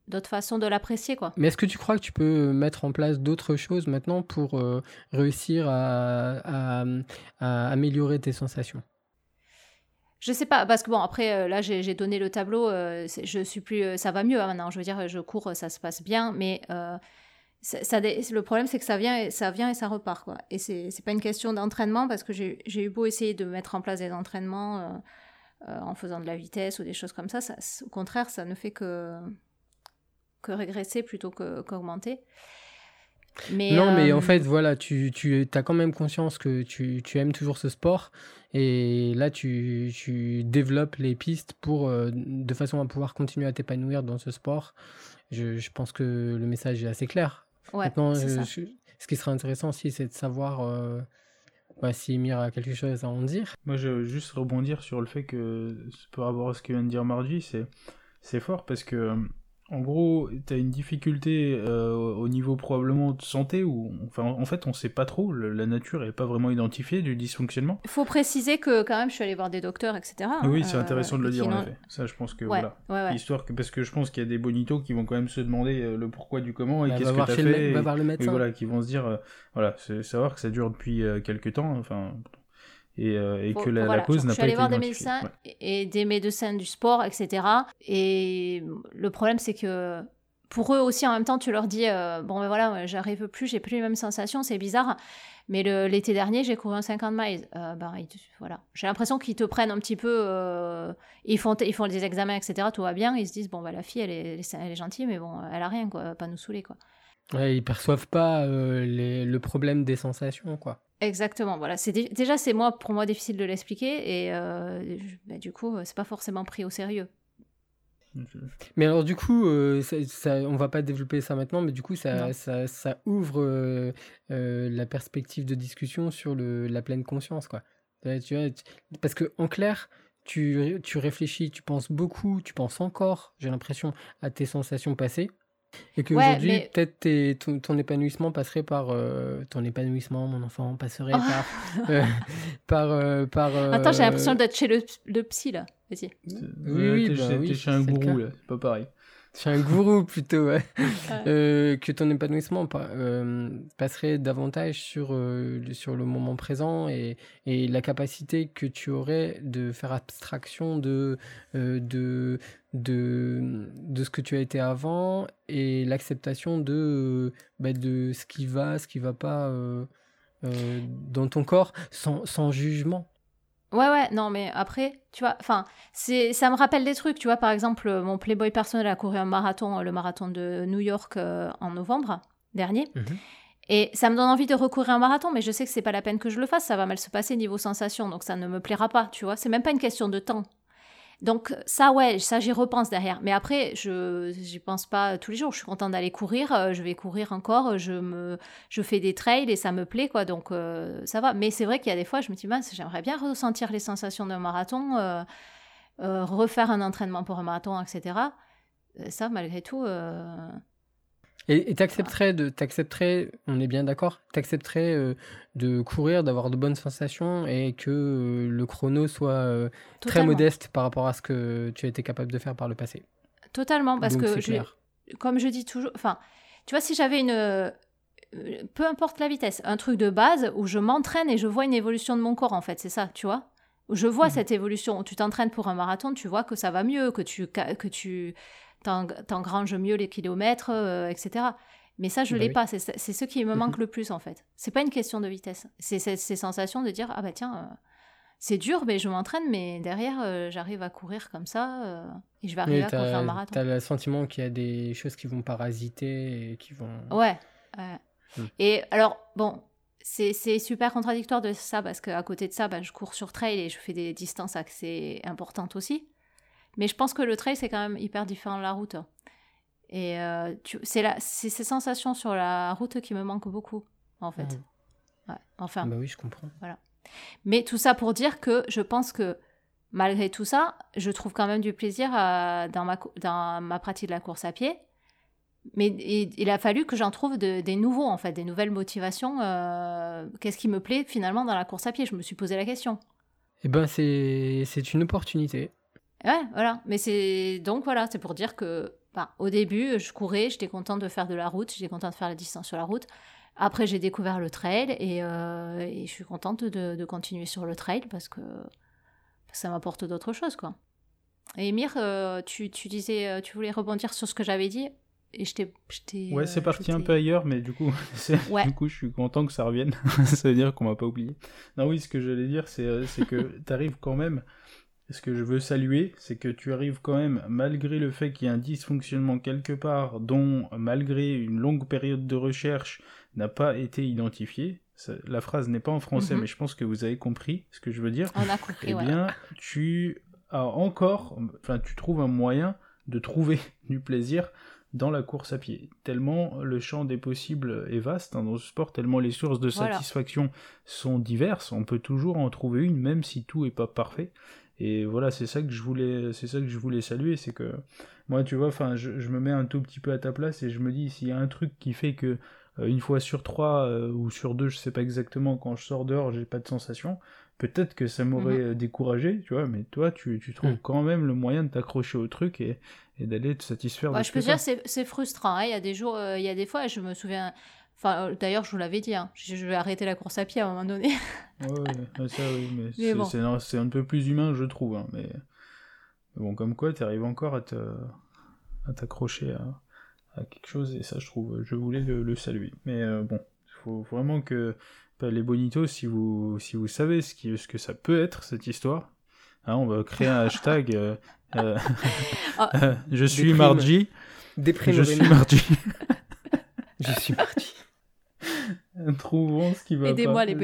Speaker 3: d'autres façons de l'apprécier quoi.
Speaker 1: Mais est-ce que tu crois que tu peux mettre en place d'autres choses maintenant pour euh, réussir à, améliorer tes sensations?
Speaker 3: Je sais pas, parce que bon, après, euh, là, j'ai donné le tableau, je suis plus, ça va mieux hein, maintenant, je veux dire, je cours, ça se passe bien, mais ça, le problème, c'est que ça vient, et, ça vient et ça repart. Quoi. Et c'est n'est pas une question d'entraînement parce que j'ai eu beau essayer de mettre en place des entraînements euh, euh, en faisant de la vitesse ou des choses comme ça, ça au contraire, ça ne fait que, que régresser plutôt qu'augmenter.
Speaker 1: mais, non, mais en euh, fait, voilà, tu, tu as quand même conscience que tu, tu, aimes toujours ce sport et là, tu, tu développes les pistes pour, de façon à pouvoir continuer à t'épanouir dans ce sport. Je, je pense que le message est assez clair. Maintenant, ce qui serait intéressant aussi, c'est de savoir euh, bah, si Emir a quelque chose à en dire.
Speaker 2: Moi, je veux juste rebondir sur le fait que, par rapport à ce que vient de dire Margie, c'est fort parce que en gros, tu as une difficulté euh, au niveau probablement de santé, ou enfin, en fait, on sait pas trop, la nature n'est pas vraiment identifiée du dysfonctionnement.
Speaker 3: Il faut préciser que quand même, je suis allé voir des docteurs, etc.
Speaker 2: oui, c'est intéressant de le euh, dire en effet. Ça, je pense que voilà. Histoire que, parce que je pense qu'il y a des bonitos qui vont quand même se demander euh, le pourquoi du comment et bah, qu'est-ce que tu as fait.
Speaker 1: va voir le médecin.
Speaker 2: Et voilà, qui vont se dire, voilà, c'est savoir que ça dure depuis quelques temps, enfin, et, euh, que la, cause n'a pas été Je suis allée voir
Speaker 3: des médecins et des médecins du sport, etc. Et le problème, c'est que pour eux aussi, en même temps, tu leur dis euh, Bon, ben voilà, j'arrive plus, j'ai plus les mêmes sensations, c'est bizarre. Mais l'été dernier, j'ai couru un 50 miles. Euh, ben, voilà. J'ai l'impression qu'ils te prennent un petit peu. ils, font, ils font des examens, etc. Tout va bien. Ils se disent Bon, ben, la fille, elle est, elle est gentille, mais bon, elle a rien, quoi. Pas nous saouler, quoi.
Speaker 1: Ouais, ils perçoivent pas le problème des sensations, quoi.
Speaker 3: Exactement, voilà. C'est déjà c'est moi pour moi difficile de l'expliquer et euh, bah, du coup c'est pas forcément pris au sérieux.
Speaker 1: Mais alors du coup, euh, ça, on va pas développer ça maintenant, mais du coup ça, ça, ça, ouvre euh, la perspective de discussion sur le, la pleine conscience, quoi. Tu vois, parce que en clair, tu, tu réfléchis, tu penses beaucoup, tu penses encore, j'ai l'impression, à tes sensations passées. Et qu'aujourd'hui, peut-être ton, ton, épanouissement passerait par. Euh, ton épanouissement, mon enfant, passerait oh. par. Euh, par, euh, par
Speaker 3: Attends, j'ai l'impression d'être chez le, le psy, là. Vas-y.
Speaker 2: Oui, oui, bah, oui, chez un gourou, là. C'est pas pareil.
Speaker 1: C'est un gourou plutôt, ouais. Euh, que ton épanouissement euh, passerait davantage sur, euh, sur le moment présent et, et, la capacité que tu aurais de faire abstraction de, de, de, de ce que tu as été avant et l'acceptation de, bah, de ce qui va, ce qui va pas dans ton corps sans, sans jugement.
Speaker 3: Ouais, ouais, non, mais après, tu vois, enfin, c'est, ça me rappelle des trucs, tu vois, par exemple, mon Playboy personnel a couru un marathon, le marathon de New York euh, en novembre dernier. Mhm. Et ça me donne envie de recourir un marathon, mais je sais que c'est pas la peine que je le fasse, ça va mal se passer niveau sensation, donc ça ne me plaira pas, tu vois. C'est même pas une question de temps. Donc ça, ouais, ça j'y repense derrière. Mais après, je j'y pense pas tous les jours. Je suis contente d'aller courir. euh, je vais courir encore. Je me, je fais des trails et ça me plaît quoi. Donc euh, ça va. Mais c'est vrai qu'il y a des fois, je me dis mince, j'aimerais bien ressentir les sensations d'un marathon, euh, refaire un entraînement pour un marathon, etc. Ça, malgré tout,
Speaker 1: Et t'accepterais de, t'accepterais, on est bien d'accord, t'accepterais euh, de courir, d'avoir de bonnes sensations et que euh, le chrono soit euh, très modeste par rapport à ce que tu as été capable de faire par le passé.
Speaker 3: Totalement, parce
Speaker 1: Donc,
Speaker 3: que je- comme je dis toujours, enfin, tu vois, si j'avais une, euh, peu importe la vitesse, un truc de base où je m'entraîne et je vois une évolution de mon corps, en fait, c'est ça, tu vois? Je vois
Speaker 1: Mhm.
Speaker 3: cette évolution. Tu t'entraînes pour un marathon, tu vois que ça va mieux, que tu, que tu t'eng- t'engranges mieux les kilomètres, euh, etc. Mais ça, je
Speaker 1: Bah
Speaker 3: l'ai
Speaker 1: oui.
Speaker 3: pas. C'est ce qui me
Speaker 1: Mhm.
Speaker 3: manque le plus, en fait. C'est pas une question de vitesse. C'est ces sensations de dire, ah bah tiens, euh, c'est dur, mais je m'entraîne, mais derrière, euh, j'arrive à courir comme ça et je vais arriver
Speaker 1: Oui,
Speaker 3: à courir un marathon.
Speaker 1: t'as le sentiment qu'il y a des choses qui vont parasiter et qui vont.
Speaker 3: Ouais.
Speaker 1: Mm.
Speaker 3: Et alors, bon, c'est c'est super contradictoire de ça parce qu'à côté de ça, bah, je cours sur trail et je fais des distances assez importantes aussi. Mais je pense que le trail, c'est quand même hyper différent de la route. Et euh, c'est ces sensations sur la route qui me manquent beaucoup, en fait. Ouais, enfin.
Speaker 1: Bah oui, je comprends.
Speaker 3: Mais tout ça pour dire que je pense que malgré tout ça, je trouve quand même du plaisir à- dans, ma, cou- dans ma pratique de la course à pied. Mais il, il a fallu que j'en trouve de- des nouveaux, en fait, des nouvelles motivations. euh, Qu'est-ce qui me plaît finalement dans la course à pied? Je me suis posé la question.
Speaker 1: Eh ben, c'est une opportunité.
Speaker 3: Ouais, voilà. Mais c'est donc voilà, c'est pour dire que bah, au début, je courais, j'étais contente de faire de la route, j'étais contente de faire la distance sur la route. Après, j'ai découvert le trail et, euh, et je suis contente de, de continuer sur le trail parce que, ça m'apporte d'autres choses, quoi. Et Emir, euh, tu, tu disais, euh, tu voulais rebondir sur ce que j'avais dit et je t'ai.
Speaker 2: Ouais, c'est parti un peu ailleurs, mais du coup,
Speaker 3: Ouais.
Speaker 2: du coup, je suis content que ça revienne. ça veut dire qu'on m'a pas oublié. Non, oui, ce que j'allais dire, c'est que tu arrives quand même. Ce que je veux saluer, c'est que tu arrives quand même, malgré le fait qu'il y ait un dysfonctionnement quelque part, dont, malgré une longue période de recherche, n'a pas été identifié. La phrase n'est pas en français,
Speaker 3: Mhm.
Speaker 2: mais je pense que vous avez compris ce que je veux dire.
Speaker 3: On a compris,
Speaker 2: eh
Speaker 3: ouais.
Speaker 2: bien, tu as encore, enfin, tu trouves un moyen de trouver du plaisir dans la course à pied. Tellement le champ des possibles est vaste hein, dans ce sport, tellement les sources de
Speaker 3: Voilà.
Speaker 2: satisfaction sont diverses, on peut toujours en trouver une, même si tout est pas parfait. Et voilà, c'est ça que je voulais, c'est ça que je voulais saluer, c'est que moi, tu vois, enfin, je, je me mets un tout petit peu à ta place et je me dis s'il y a un truc qui fait que euh, une fois sur trois euh, ou sur deux, je sais pas exactement, quand je sors dehors, j'ai pas de sensation. Peut-être que ça m'aurait euh, découragé, tu vois, mais toi, tu, tu trouves
Speaker 1: Mhm.
Speaker 2: quand même le moyen de t'accrocher au truc et, et d'aller te satisfaire
Speaker 3: Ouais,
Speaker 2: de
Speaker 3: je peux dire, c'est frustrant. hein. Il y a des jours, euh, il y a des fois, je me souviens. Enfin, euh, d'ailleurs, je vous l'avais dit, hein, je, vais arrêter la course à pied à un moment donné.
Speaker 2: Ouais, ouais, ça oui, mais,
Speaker 3: Mais
Speaker 2: c'est
Speaker 3: bon.
Speaker 2: un, peu plus humain, je trouve. hein, mais bon, comme quoi, tu arrives encore à t'accrocher à, à quelque chose et ça, je trouve, je voulais le, le saluer. Mais euh, bon, il faut vraiment que bah, les bonitos, si vous si vous savez ce qui ce que ça peut être cette histoire, hein, on va créer un hashtag. euh, euh,
Speaker 3: Ah.
Speaker 2: je suis. Margie. Je suis. Margie.
Speaker 1: Je suis parti.
Speaker 2: Trouvons ce qui va pas.
Speaker 3: Aidez-moi, les
Speaker 2: pas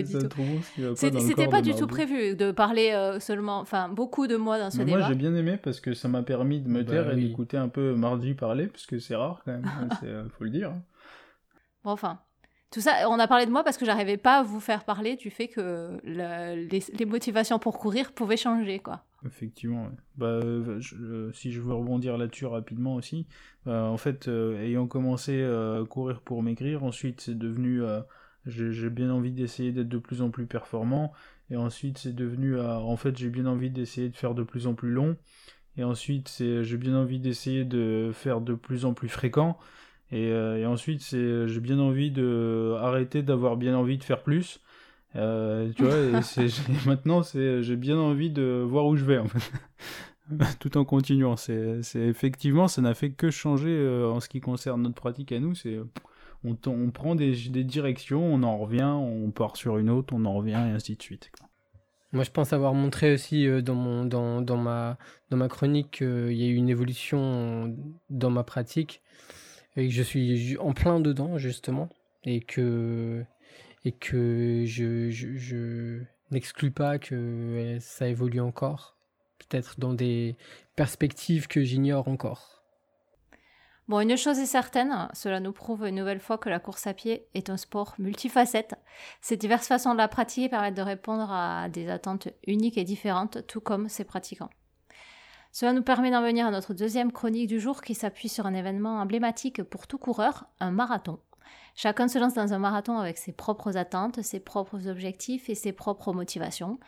Speaker 3: C'était pas du tout prévu de parler euh, seulement, enfin, beaucoup de moi dans ce
Speaker 2: Mais
Speaker 3: débat.
Speaker 2: moi j'ai bien aimé parce que ça m'a permis de me
Speaker 1: Bah
Speaker 2: taire et
Speaker 1: oui.
Speaker 2: d'écouter un peu Mardi parler parce que c'est rare quand même, c'est, euh, faut le dire. hein.
Speaker 3: Bon, enfin, tout ça, on a parlé de moi parce que j'arrivais pas à vous faire parler du fait que le- les, les motivations pour courir pouvaient changer, quoi.
Speaker 2: Effectivement. ouais. Bah, euh, je- euh, si je veux rebondir là-dessus rapidement aussi, en fait, euh, ayant commencé euh, à courir pour maigrir, ensuite c'est devenu, euh, j'ai bien envie d'essayer d'être de plus en plus performant, et ensuite c'est devenu, euh, en fait, j'ai bien envie d'essayer de faire de plus en plus long, et ensuite c'est, j'ai bien envie d'essayer de faire de plus en plus fréquent, et, euh, et ensuite c'est, j'ai bien envie de arrêter d'avoir bien envie de faire plus. Euh, tu vois, et maintenant c'est, j'ai bien envie de voir où je vais en fait. Tout en continuant, c'est, c'est effectivement ça n'a fait que changer euh, en ce qui concerne notre pratique à nous. C'est on, prend des, directions, on en revient, on part sur une autre, on en revient et ainsi de suite.
Speaker 1: Moi, je pense avoir montré aussi euh, dans, ma, chronique qu'il y a eu une évolution dans ma pratique et que je suis en plein dedans, justement, et que, je, je, n'exclus pas que euh, ça évolue encore, peut-être dans des perspectives que j'ignore encore.
Speaker 3: Bon, une chose est certaine, cela nous prouve une nouvelle fois que la course à pied est un sport multifacette. Ces diverses façons de la pratiquer permettent de répondre à des attentes uniques et différentes, tout comme ses pratiquants. Cela nous permet d'en venir à notre deuxième chronique du jour qui s'appuie sur un événement emblématique pour tout coureur, un marathon. Chacun se lance dans un marathon avec ses propres attentes, ses propres objectifs et ses propres motivations.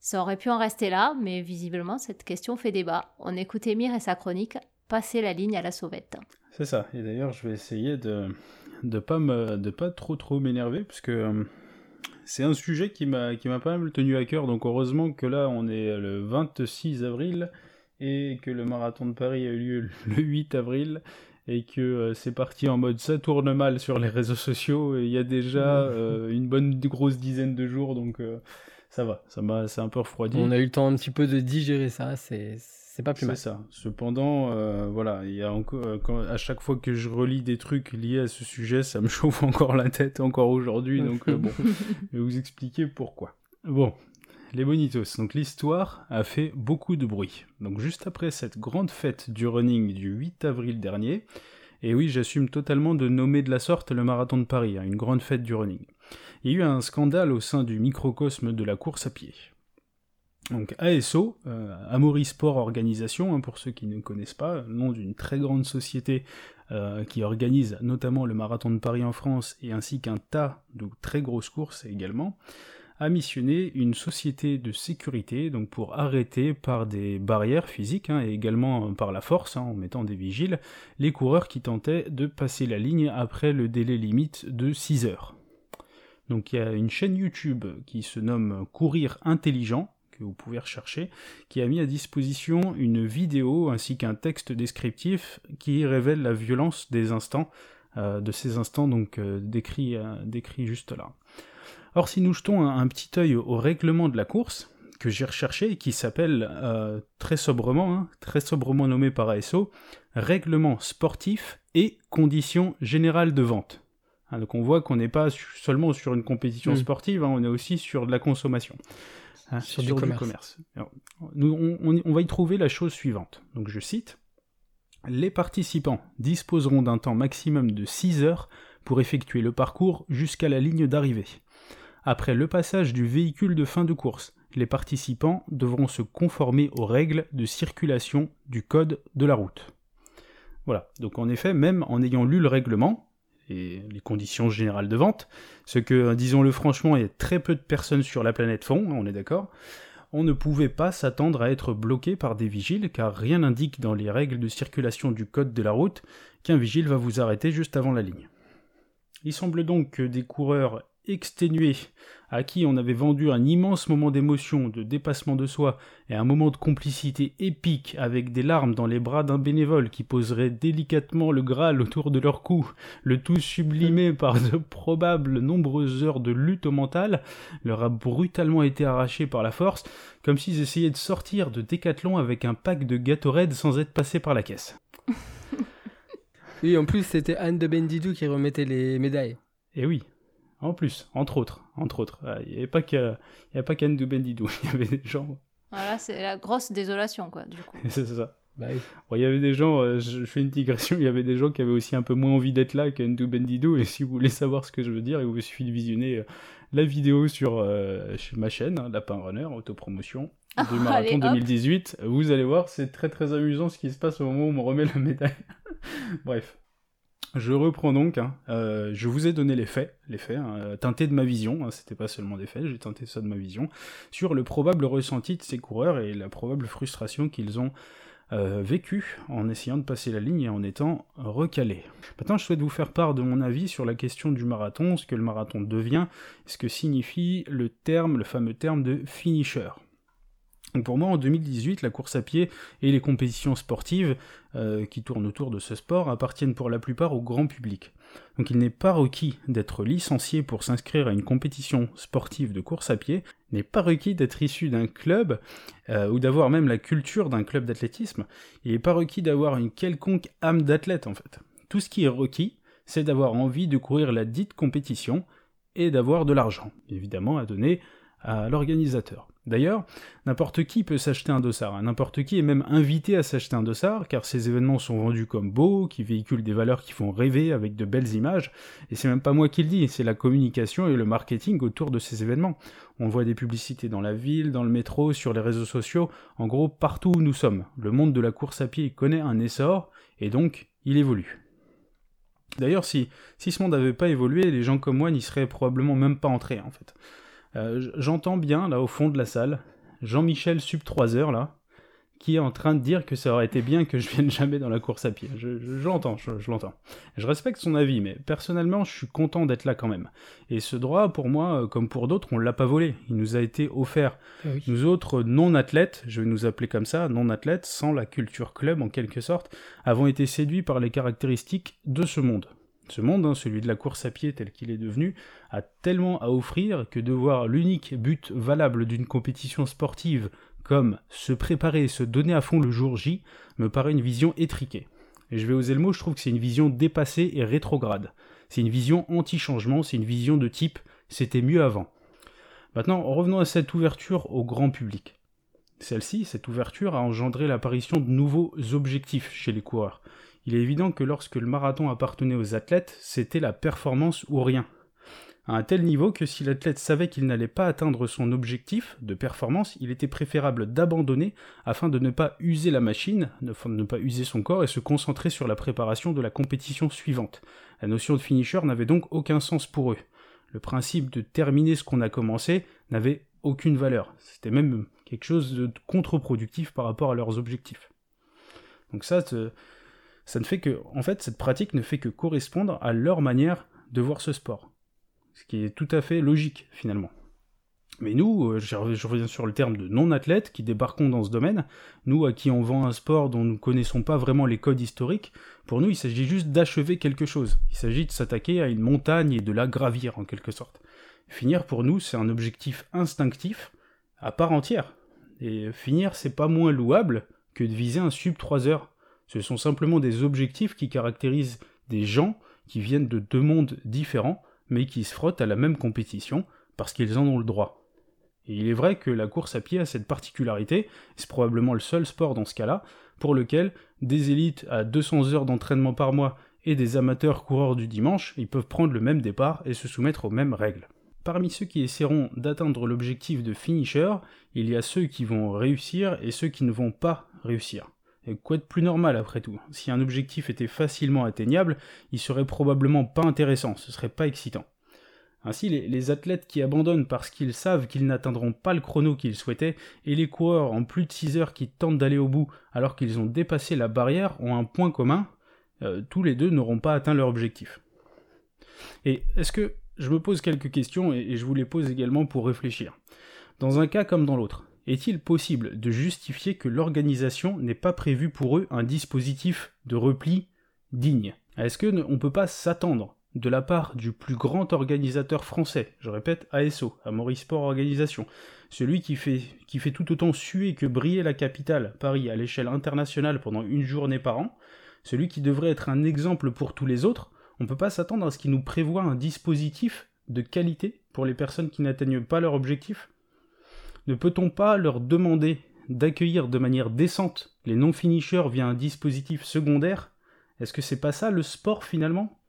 Speaker 3: Ça aurait pu en rester là, mais visiblement cette question fait débat. On écoute Emir et sa chronique Passer la ligne à la sauvette.
Speaker 2: C'est ça. Et d'ailleurs, je vais essayer de de pas me de pas trop trop m'énerver parce que euh, c'est un sujet qui m'a qui m'a pas mal tenu à cœur. Donc heureusement que là on est le 26 avril et que le marathon de Paris a eu lieu le 8 avril et que euh, c'est parti en mode ça tourne mal sur les réseaux sociaux et il y a déjà euh, une bonne grosse dizaine de jours donc euh, ça va, ça m'a c'est un peu refroidi.
Speaker 1: On a eu le temps un petit peu de digérer ça, c'est c'est pas plus mal.
Speaker 2: C'est ça. Cependant, voilà, il y a encore, à chaque fois que je relis des trucs liés à ce sujet, ça me chauffe encore la tête encore aujourd'hui. Donc bon, je vais vous expliquer pourquoi. Bon, les Bonitos. Donc l'histoire a fait beaucoup de bruit. Donc juste après cette grande fête du running du 8 avril dernier, et oui, j'assume totalement de nommer de la sorte le marathon de Paris, hein, une grande fête du running. Il y a eu un scandale au sein du microcosme de la course à pied. Donc ASO, euh, Amaury Sport Organisation, hein, pour ceux qui ne connaissent pas, le nom d'une très grande société euh, qui organise notamment le marathon de Paris en France et ainsi qu'un tas de très grosses courses également, a missionné une société de sécurité donc pour arrêter par des barrières physiques hein, et également par la force hein, en mettant des vigiles les coureurs qui tentaient de passer la ligne après le délai limite de 6 heures. Donc il y a une chaîne YouTube qui se nomme Courir intelligent que vous pouvez rechercher, qui a mis à disposition une vidéo ainsi qu'un texte descriptif qui révèle la violence des instants, euh, de ces instants donc euh, décrits, euh, décrits juste là. Or, si nous jetons un, petit œil au règlement de la course, que j'ai recherché et qui s'appelle très sobrement, hein, très sobrement nommé par ASO, Règlement sportif et conditions générales de vente. Hein, donc on voit qu'on n'est pas seulement sur une compétition hmm. sportive, hein, on est aussi sur de la consommation,
Speaker 1: sur, du commerce.
Speaker 2: nous, on, va y trouver la chose suivante. Donc je cite Les participants disposeront d'un temps maximum de 6 heures pour effectuer le parcours jusqu'à la ligne d'arrivée. Après le passage du véhicule de fin de course, les participants devront se conformer aux règles de circulation du code de la route. Voilà, donc en effet, même en ayant lu le règlement et les conditions générales de vente, ce que, disons-le franchement, il très peu de personnes sur la planète font, on est d'accord, on ne pouvait pas s'attendre à être bloqué par des vigiles, car rien n'indique dans les règles de circulation du code de la route qu'un vigile va vous arrêter juste avant la ligne. Il semble donc que des coureurs exténué, à qui on avait vendu un immense moment d'émotion, de dépassement de soi, et un moment de complicité épique avec des larmes dans les bras d'un bénévole qui poserait délicatement le Graal autour de leur cou, le tout sublimé par de probables nombreuses heures de lutte au mental, leur a brutalement été arraché par la force, comme s'ils essayaient de sortir de Décathlon avec un pack de gâteaux raides sans être passés par la caisse.
Speaker 1: oui, en plus, c'était Anne de Bendidou qui remettait les médailles.
Speaker 2: Eh oui, en plus, entre autres, entre autres. Il n'y avait pas qu'Anne Bendidou, il y avait des gens.
Speaker 3: Voilà, c'est la grosse désolation, quoi, du coup.
Speaker 2: c'est ça. Bah il y avait des gens, euh, je fais une digression, il y avait des gens qui avaient aussi un peu moins envie d'être là qu'Andou Bendidou, et si vous voulez savoir ce que je veux dire, il vous suffit de visionner euh, la vidéo sur euh, ma chaîne, hein, Lapin Runner, autopromotion, du marathon 2018. Vous allez voir, c'est très très amusant ce qui se passe au moment où on me remet la médaille. Bref. Je reprends donc, hein. euh, je vous ai donné les faits, les faits, hein, euh, teintés de ma vision, hein, c'était pas seulement des faits, j'ai teinté ça de ma vision, sur le probable ressenti de ces coureurs et la probable frustration qu'ils ont euh, vécu en essayant de passer la ligne et en étant recalés. Maintenant, je souhaite vous faire part de mon avis sur la question du marathon, ce que le marathon devient, ce que signifie le terme, le fameux terme de finisher. Donc pour moi, en 2018, la course à pied et les compétitions sportives euh, qui tournent autour de ce sport appartiennent pour la plupart au grand public. Donc il n'est pas requis d'être licencié pour s'inscrire à une compétition sportive de course à pied, n'est pas requis d'être issu d'un club euh, ou d'avoir même la culture d'un club d'athlétisme, il n'est pas requis d'avoir une quelconque âme d'athlète en fait. Tout ce qui est requis, c'est d'avoir envie de courir la dite compétition et d'avoir de l'argent, évidemment à donner à l'organisateur. D'ailleurs, n'importe qui peut s'acheter un dossard, hein. n'importe qui est même invité à s'acheter un dossard, car ces événements sont vendus comme beaux, qui véhiculent des valeurs qui font rêver avec de belles images, et c'est même pas moi qui le dis, c'est la communication et le marketing autour de ces événements. On voit des publicités dans la ville, dans le métro, sur les réseaux sociaux, en gros partout où nous sommes. Le monde de la course à pied connaît un essor, et donc il évolue. D'ailleurs, si, si ce monde n'avait pas évolué, les gens comme moi n'y seraient probablement même pas entrés, en fait. Euh, j'entends bien, là, au fond de la salle, Jean-Michel sub 3 heures, là, qui est en train de dire que ça aurait été bien que je vienne jamais dans la course à pied. Je, l'entends, je, l'entends. Je respecte son avis, mais personnellement, je suis content d'être là quand même. Et ce droit, pour moi, euh, comme pour d'autres, on l'a pas volé. Il nous a été offert. Ah nous autres non-athlètes, je vais nous appeler comme ça, non-athlètes, sans la culture club en quelque sorte, avons été séduits par les caractéristiques de ce monde. Ce monde, hein, celui de la course à pied tel qu'il est devenu, a tellement à offrir que de voir l'unique but valable d'une compétition sportive comme se préparer et se donner à fond le jour J me paraît une vision étriquée. Et je vais oser le mot, je trouve que c'est une vision dépassée et rétrograde. C'est une vision anti-changement, c'est une vision de type c'était mieux avant. Maintenant, revenons à cette ouverture au grand public. Celle-ci, cette ouverture, a engendré l'apparition de nouveaux objectifs chez les coureurs il est évident que lorsque le marathon appartenait aux athlètes, c'était la performance ou rien. À un tel niveau que si l'athlète savait qu'il n'allait pas atteindre son objectif de performance, il était préférable d'abandonner afin de ne pas user la machine, de ne pas user son corps et se concentrer sur la préparation de la compétition suivante. La notion de finisher n'avait donc aucun sens pour eux. Le principe de terminer ce qu'on a commencé n'avait aucune valeur. C'était même quelque chose de contre-productif par rapport à leurs objectifs. Donc ça, ça ne fait que, en fait, cette pratique ne fait que correspondre à leur manière de voir ce sport. Ce qui est tout à fait logique, finalement. Mais nous, euh, je reviens sur le terme de non-athlètes qui débarquons dans ce domaine, nous à qui on vend un sport dont nous ne connaissons pas vraiment les codes historiques, pour nous il s'agit juste d'achever quelque chose. Il s'agit de s'attaquer à une montagne et de la gravir en quelque sorte. Finir pour nous c'est un objectif instinctif à part entière. Et finir c'est pas moins louable que de viser un sub 3 heures ce sont simplement des objectifs qui caractérisent des gens qui viennent de deux mondes différents, mais qui se frottent à la même compétition, parce qu'ils en ont le droit. Et il est vrai que la course à pied a cette particularité, c'est probablement le seul sport dans ce cas-là, pour lequel des élites à 200 heures d'entraînement par mois et des amateurs coureurs du dimanche, ils peuvent prendre le même départ et se soumettre aux mêmes règles. Parmi ceux qui essaieront d'atteindre l'objectif de finisher, il y a ceux qui vont réussir et ceux qui ne vont pas réussir. Quoi de plus normal après tout? Si un objectif était facilement atteignable, il serait probablement pas intéressant, ce serait pas excitant. Ainsi, les, athlètes qui abandonnent parce qu'ils savent qu'ils n'atteindront pas le chrono qu'ils souhaitaient, et les coureurs en plus de 6 heures qui tentent d'aller au bout alors qu'ils ont dépassé la barrière ont un point commun, euh, tous les deux n'auront pas atteint leur objectif. Et est-ce que je me pose quelques questions et je vous les pose également pour réfléchir? Dans un cas comme dans l'autre, est-il possible de justifier que l'organisation n'ait pas prévu pour eux un dispositif de repli digne? Est-ce qu'on ne peut pas s'attendre de la part du plus grand organisateur français, je répète ASO, Maurice Sport Organisation, celui qui fait, qui fait tout autant suer que briller la capitale, Paris, à l'échelle internationale pendant une journée par an, celui qui devrait être un exemple pour tous les autres, on ne peut pas s'attendre à ce qu'il nous prévoit un dispositif de qualité pour les personnes qui n'atteignent pas leur objectif? Ne peut-on pas leur demander d'accueillir de manière décente les non-finishers via un dispositif secondaire? Est-ce que c'est pas ça le sport finalement?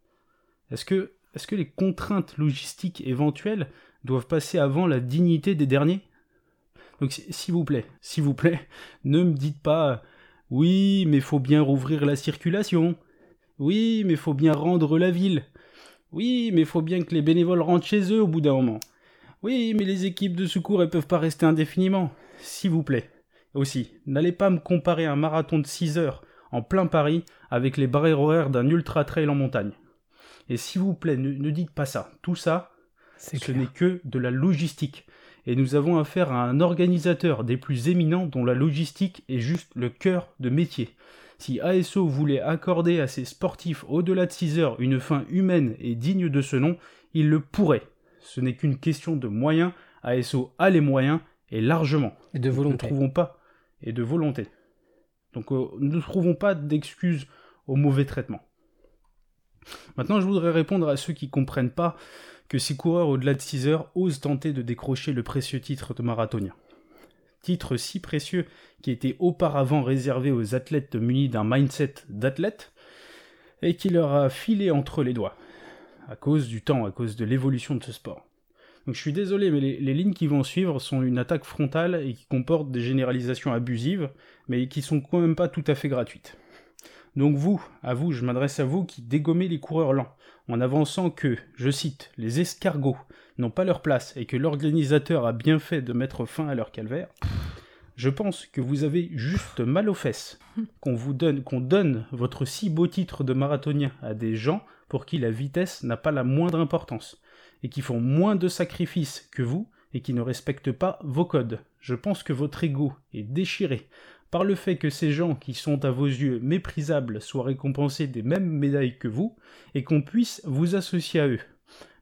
Speaker 2: Est-ce que, est que les contraintes logistiques éventuelles doivent passer avant la dignité des derniers? Donc s'il vous plaît, s'il vous plaît, ne me dites pas oui, mais faut bien rouvrir la circulation. Oui, mais faut bien rendre la ville. Oui, mais faut bien que les bénévoles rentrent chez eux au bout d'un moment. Oui, mais les équipes de secours, elles peuvent pas rester indéfiniment. S'il vous plaît. Aussi, n'allez pas me comparer un marathon de 6 heures en plein Paris avec les barrières horaires d'un ultra trail en montagne. Et s'il vous plaît, ne, dites pas ça. Tout ça, ce n'est que de la logistique. Et nous avons affaire à un organisateur des plus éminents dont la logistique est juste le cœur de métier. Si ASO voulait accorder à ses sportifs au-delà de 6 heures une fin humaine et digne de ce nom, il le pourrait ce n'est qu'une question de moyens. ASO a les moyens, et largement.
Speaker 1: Et de volonté.
Speaker 2: Nous ne trouvons pas. Et de volonté. Donc euh, nous ne trouvons pas d'excuses au mauvais traitement. Maintenant, je voudrais répondre à ceux qui comprennent pas que ces coureurs au-delà de 6 heures osent tenter de décrocher le précieux titre de marathonien. titre si précieux qui était auparavant réservé aux athlètes munis d'un mindset d'athlète, et qui leur a filé entre les doigts, à cause du temps, à cause de l'évolution de ce sport. Donc je suis désolé, mais les, lignes qui vont suivre sont une attaque frontale et qui comportent des généralisations abusives, mais qui sont quand même pas tout à fait gratuites. Donc vous, à vous, je m'adresse à vous qui dégommez les coureurs lents, en avançant que, je cite, les escargots n'ont pas leur place et que l'organisateur a bien fait de mettre fin à leur calvaire. Je pense que vous avez juste mal aux fesses qu'on vous donne, qu'on donne votre si beau titre de marathonien à des gens pour qui la vitesse n'a pas la moindre importance et qui font moins de sacrifices que vous et qui ne respectent pas vos codes. Je pense que votre ego est déchiré par le fait que ces gens qui sont à vos yeux méprisables soient récompensés des mêmes médailles que vous et qu'on puisse vous associer à eux.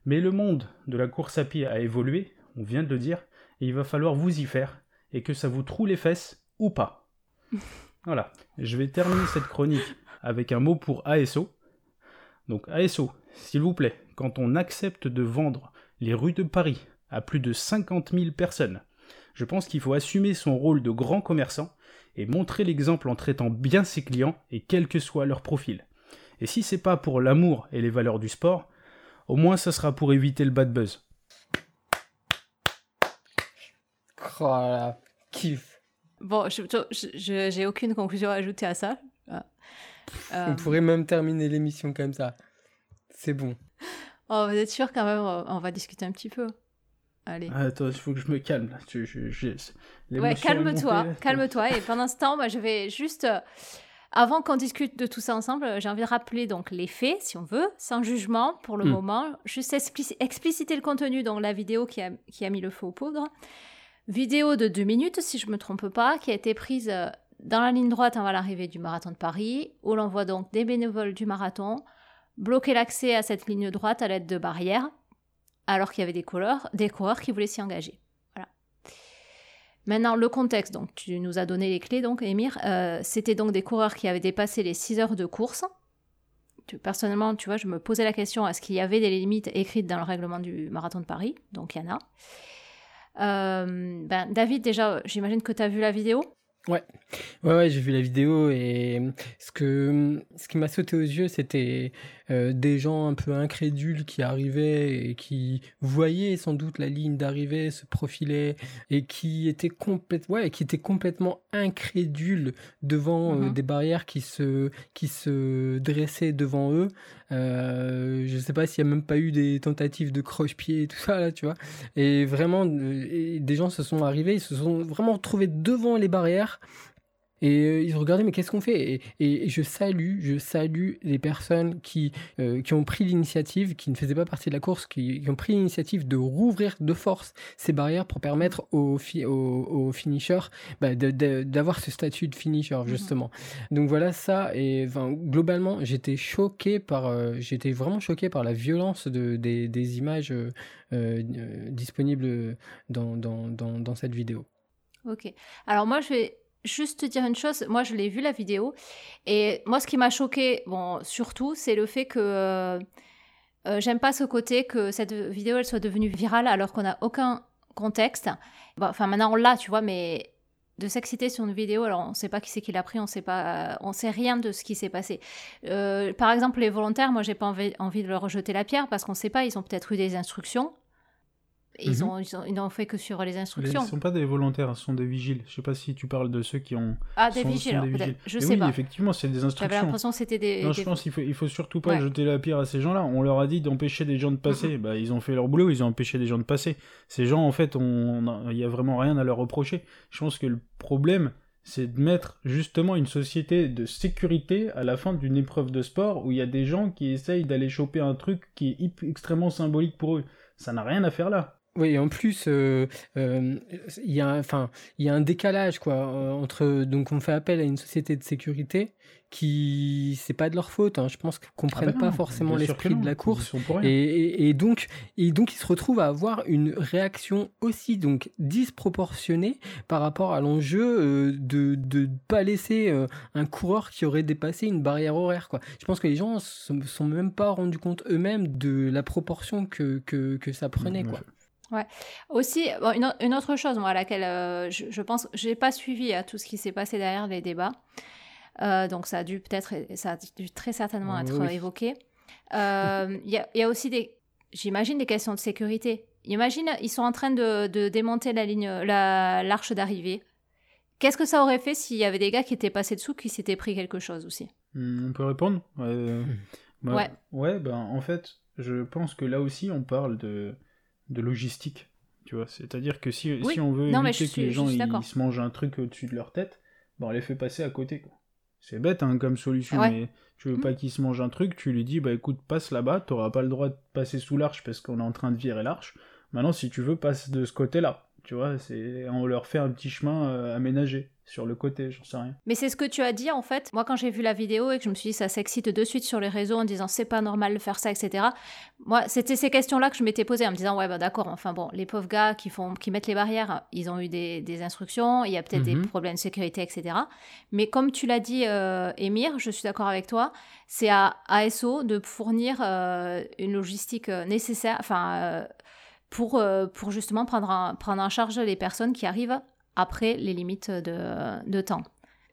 Speaker 2: Mais le monde de la course à pied a évolué, on vient de le dire, et il va falloir vous y faire, et que ça vous troue les fesses ou pas. Voilà, je vais terminer cette chronique avec un mot pour ASO. Donc ASO, s'il vous plaît, quand on accepte de vendre les rues de Paris à plus de 50 000 personnes, je pense qu'il faut assumer son rôle de grand commerçant et montrer l'exemple en traitant bien ses clients et quel que soit leur profil. Et si c'est pas pour l'amour et les valeurs du sport, au moins ça sera pour éviter le bad buzz.
Speaker 1: Oh kiff.
Speaker 3: Bon, je j'ai aucune conclusion à ajouter à ça.
Speaker 1: On euh. pourrait même terminer l'émission comme ça. C'est bon.
Speaker 3: Oh, vous êtes sûr quand même, on va discuter un petit peu. Allez.
Speaker 2: Ah, attends, il faut que je me calme là.
Speaker 3: ouais, calme-toi, calme-toi. Et pendant ce temps, moi, je vais juste. Euh, avant qu'on discute de tout ça ensemble, j'ai envie de rappeler donc les faits, si on veut, sans jugement pour le hmm. moment. Juste expliciter le contenu dans la vidéo qui a, qui a mis le feu aux poudres. Vidéo de deux minutes, si je me trompe pas, qui a été prise euh, dans la ligne droite avant l'arrivée du marathon de Paris, où l'on voit donc des bénévoles du marathon bloquer l'accès à cette ligne droite à l'aide de barrières alors qu'il y avait des coureurs, des coureurs qui voulaient s'y engager. Voilà. Maintenant, le contexte, donc tu nous as donné les clés, donc Émir, euh, c'était donc des coureurs qui avaient dépassé les 6 heures de course. personnellement, tu vois, je me posais la question, est-ce qu'il y avait des limites écrites dans le règlement du marathon de Paris? Donc il y en a. Euh, ben, David, déjà, j'imagine que tu as vu la vidéo?
Speaker 1: Ouais, ouais, ouais j'ai vu la vidéo et ce que ce qui m'a sauté aux yeux, c'était euh, des gens un peu incrédules qui arrivaient et qui voyaient sans doute la ligne d'arrivée se profiler et qui étaient complètement, ouais, qui étaient complètement incrédules devant euh, mm-hmm. des barrières qui se qui se dressaient devant eux. Euh, je sais pas s'il y a même pas eu des tentatives de croche-pied et tout ça là, tu vois. Et vraiment, euh, des gens se sont arrivés, ils se sont vraiment retrouvés devant les barrières et euh, ils regardaient, mais qu'est-ce qu'on fait? Et, je salue, je salue les personnes qui, euh, qui ont pris l'initiative, qui ne faisaient pas partie de la course, qui, ont pris l'initiative de rouvrir de force ces barrières pour permettre aux, fi aux, finishers bah, d'avoir ce statut de finisher, mhm. justement. Donc voilà ça. Et enfin, globalement, j'étais choqué par, euh, j'étais vraiment choqué par la violence de, des, des images disponibles dans, dans, dans, dans cette vidéo.
Speaker 3: Ok. Alors moi, je vais juste te dire une chose, moi je l'ai vu la vidéo, et moi ce qui m'a choqué, bon, surtout, c'est le fait que euh, euh, j'aime pas ce côté que cette vidéo elle soit devenue virale alors qu'on n'a aucun contexte. enfin maintenant on l'a, tu vois, mais de s'exciter sur une vidéo, alors on sait pas qui c'est qui l'a pris, on sait pas, on sait rien de ce qui s'est passé. Euh, par exemple, les volontaires, moi j'ai pas envie, de leur rejeter la pierre parce qu'on sait pas, ils ont peut-être eu des instructions. Ils, mhm. ont, ils, n'ont fait que sur les instructions.
Speaker 4: Ils ne sont pas des volontaires, ce sont des vigiles. Je ne sais pas si tu parles de ceux qui ont.
Speaker 3: Ah, des vigiles, Je sais
Speaker 4: oui,
Speaker 3: pas.
Speaker 4: effectivement, c'est des instructions. J'avais
Speaker 3: l'impression que c'était des.
Speaker 4: Non, je pense qu'il faut, il faut surtout pas jeter la pierre à ces gens-là. On leur a dit d'empêcher des gens de passer. bah, ils ont fait leur boulot, ils ont empêché des gens de passer. Ces gens, en fait, il n'y a vraiment rien à leur reprocher. Je pense que le problème, c'est de mettre justement une société de sécurité à la fin d'une épreuve de sport où il y a des gens qui essayent d'aller choper un truc qui est extrêmement symbolique pour eux. Ça n'a rien à faire là.
Speaker 1: Oui, en plus, euh, euh, il y a, enfin, il y a un décalage quoi euh, entre donc on fait appel à une société de sécurité qui c'est pas de leur faute. Hein, je pense qu'ils comprennent ah bah pas forcément l'esprit de la course et, et, donc et donc ils se retrouvent à avoir une réaction aussi donc disproportionnée par rapport à l'enjeu de de pas laisser un coureur qui aurait dépassé une barrière horaire quoi. Je pense que les gens se sont même pas rendus compte eux-mêmes de la proportion que que, que ça prenait quoi.
Speaker 3: Ouais. Aussi, une, autre chose, moi, à laquelle euh, je, pense, je n'ai pas suivi à hein, tout ce qui s'est passé derrière les débats. Euh, donc ça a dû peut-être, ça a dû très certainement être évoqué. Il y, a aussi des, j'imagine, des questions de sécurité. Imagine, ils sont en train de, démonter la ligne, l'arche d'arrivée. Qu'est-ce que ça aurait fait s'il y avait des gars qui étaient passés dessous, qui s'étaient pris quelque chose aussi?
Speaker 2: Hmm, On peut répondre? Ouais. Bah, ouais. Ouais, ben en fait, je pense que là aussi on parle de de logistique. Tu vois, c'est-à-dire que si, si on veut éviter que les gens ils, se mangent un truc au-dessus de leur tête, ben on les fait passer à côté. C'est bête hein, comme solution, mais tu veux mm. pas qu'ils se mangent un truc, tu lui dis bah écoute, passe là-bas, t'auras pas le droit de passer sous l'arche parce qu'on est en train de virer l'arche. Maintenant, si tu veux, passe de ce côté-là. Tu vois, c'est on leur fait un petit chemin euh, aménagé sur le côté, j'en sais rien.
Speaker 3: Mais c'est ce que tu as dit en fait. Moi, quand j'ai vu la vidéo et que je me suis dit ça s'excite de suite sur les réseaux en disant c'est pas normal de faire ça, etc. Moi, c'était ces questions-là que je m'étais posées en me disant ouais, bah d'accord, enfin bon, les pauvres gars qui, font, qui mettent les barrières, ils ont eu des, instructions, il y a peut-être des mhm. problèmes de sécurité, etc. Mais comme tu l'as dit, euh, Émir, je suis d'accord avec toi, c'est à ASO de fournir euh, une logistique euh, nécessaire, enfin. pour, pour justement prendre, prendre en charge les personnes qui arrivent après les limites de, de temps.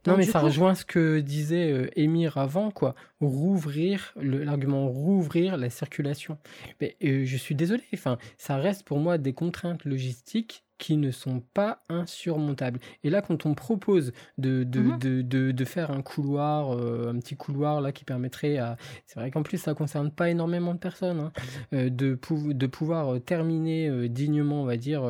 Speaker 1: non, mais ça rejoint ce que disait euh, Émir avant, quoi. Rouvrir, l'argument rouvrir la circulation. Mais euh, je suis désolé, enfin, ça reste pour moi des contraintes logistiques qui ne sont pas insurmontables. Et là, quand on propose de, de, mhm. de, de, faire un couloir, euh, un petit couloir là qui permettrait à... C'est vrai qu'en plus, ça concerne pas énormément de personnes, hein, euh, de, de pouvoir euh, terminer dignement, on va dire,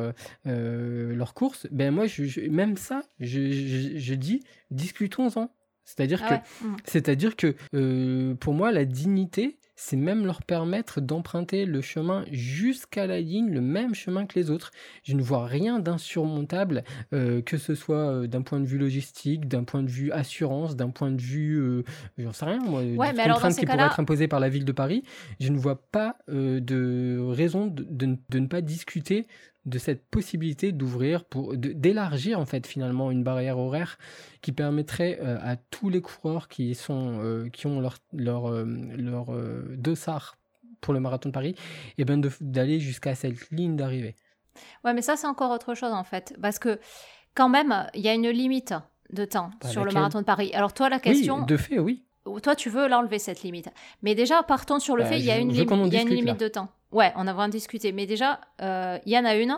Speaker 1: leur course, ben moi, je, même ça, je, je, dis, discutons-en. C'est-à-dire ah que, mhm. c'est-à-dire que pour moi, la dignité, c'est même leur permettre d'emprunter le chemin jusqu'à la ligne, le même chemin que les autres. Je ne vois rien d'insurmontable, euh, que ce soit euh, d'un point de vue logistique, d'un point de vue assurance, d'un point de vue, euh, j'en sais rien, moi, ouais, des contraintes qui pourraient être imposées par la ville de Paris. Je ne vois pas de raison de, ne pas discuter de cette possibilité d'ouvrir, pour d'élargir en fait finalement une barrière horaire qui permettrait euh, à tous les coureurs qui sont euh, qui ont leur leur euh, leur dossard pour le marathon de Paris, et eh ben d'aller jusqu'à cette ligne d'arrivée.
Speaker 3: Ouais, mais ça c'est encore autre chose en fait, parce que quand même il y a une limite de temps sur le marathon de Paris. Alors toi la question.
Speaker 1: Oui, de fait, oui.
Speaker 3: Toi tu veux l'enlever cette limite, mais déjà partons sur le bah, fait il y a une, il y a une limite de temps. Ouais, on a vraiment discuté. Mais déjà, euh, il y en a une.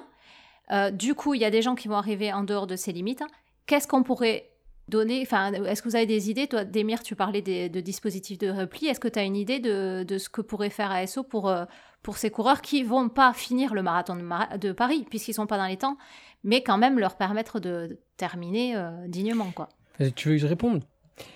Speaker 3: Euh, du coup, il y a des gens qui vont arriver en dehors de ces limites. Qu'est-ce qu'on pourrait donner? Enfin, est-ce que vous avez des idées? Toi, Demir, tu parlais de dispositifs de repli. Est-ce que tu as une idée de, ce que pourrait faire ASO pour, euh, pour ces coureurs qui vont pas finir le marathon de, Paris, puisqu'ils sont pas dans les temps, mais quand même leur permettre de, terminer dignement quoi?
Speaker 1: Tu veux que je réponde?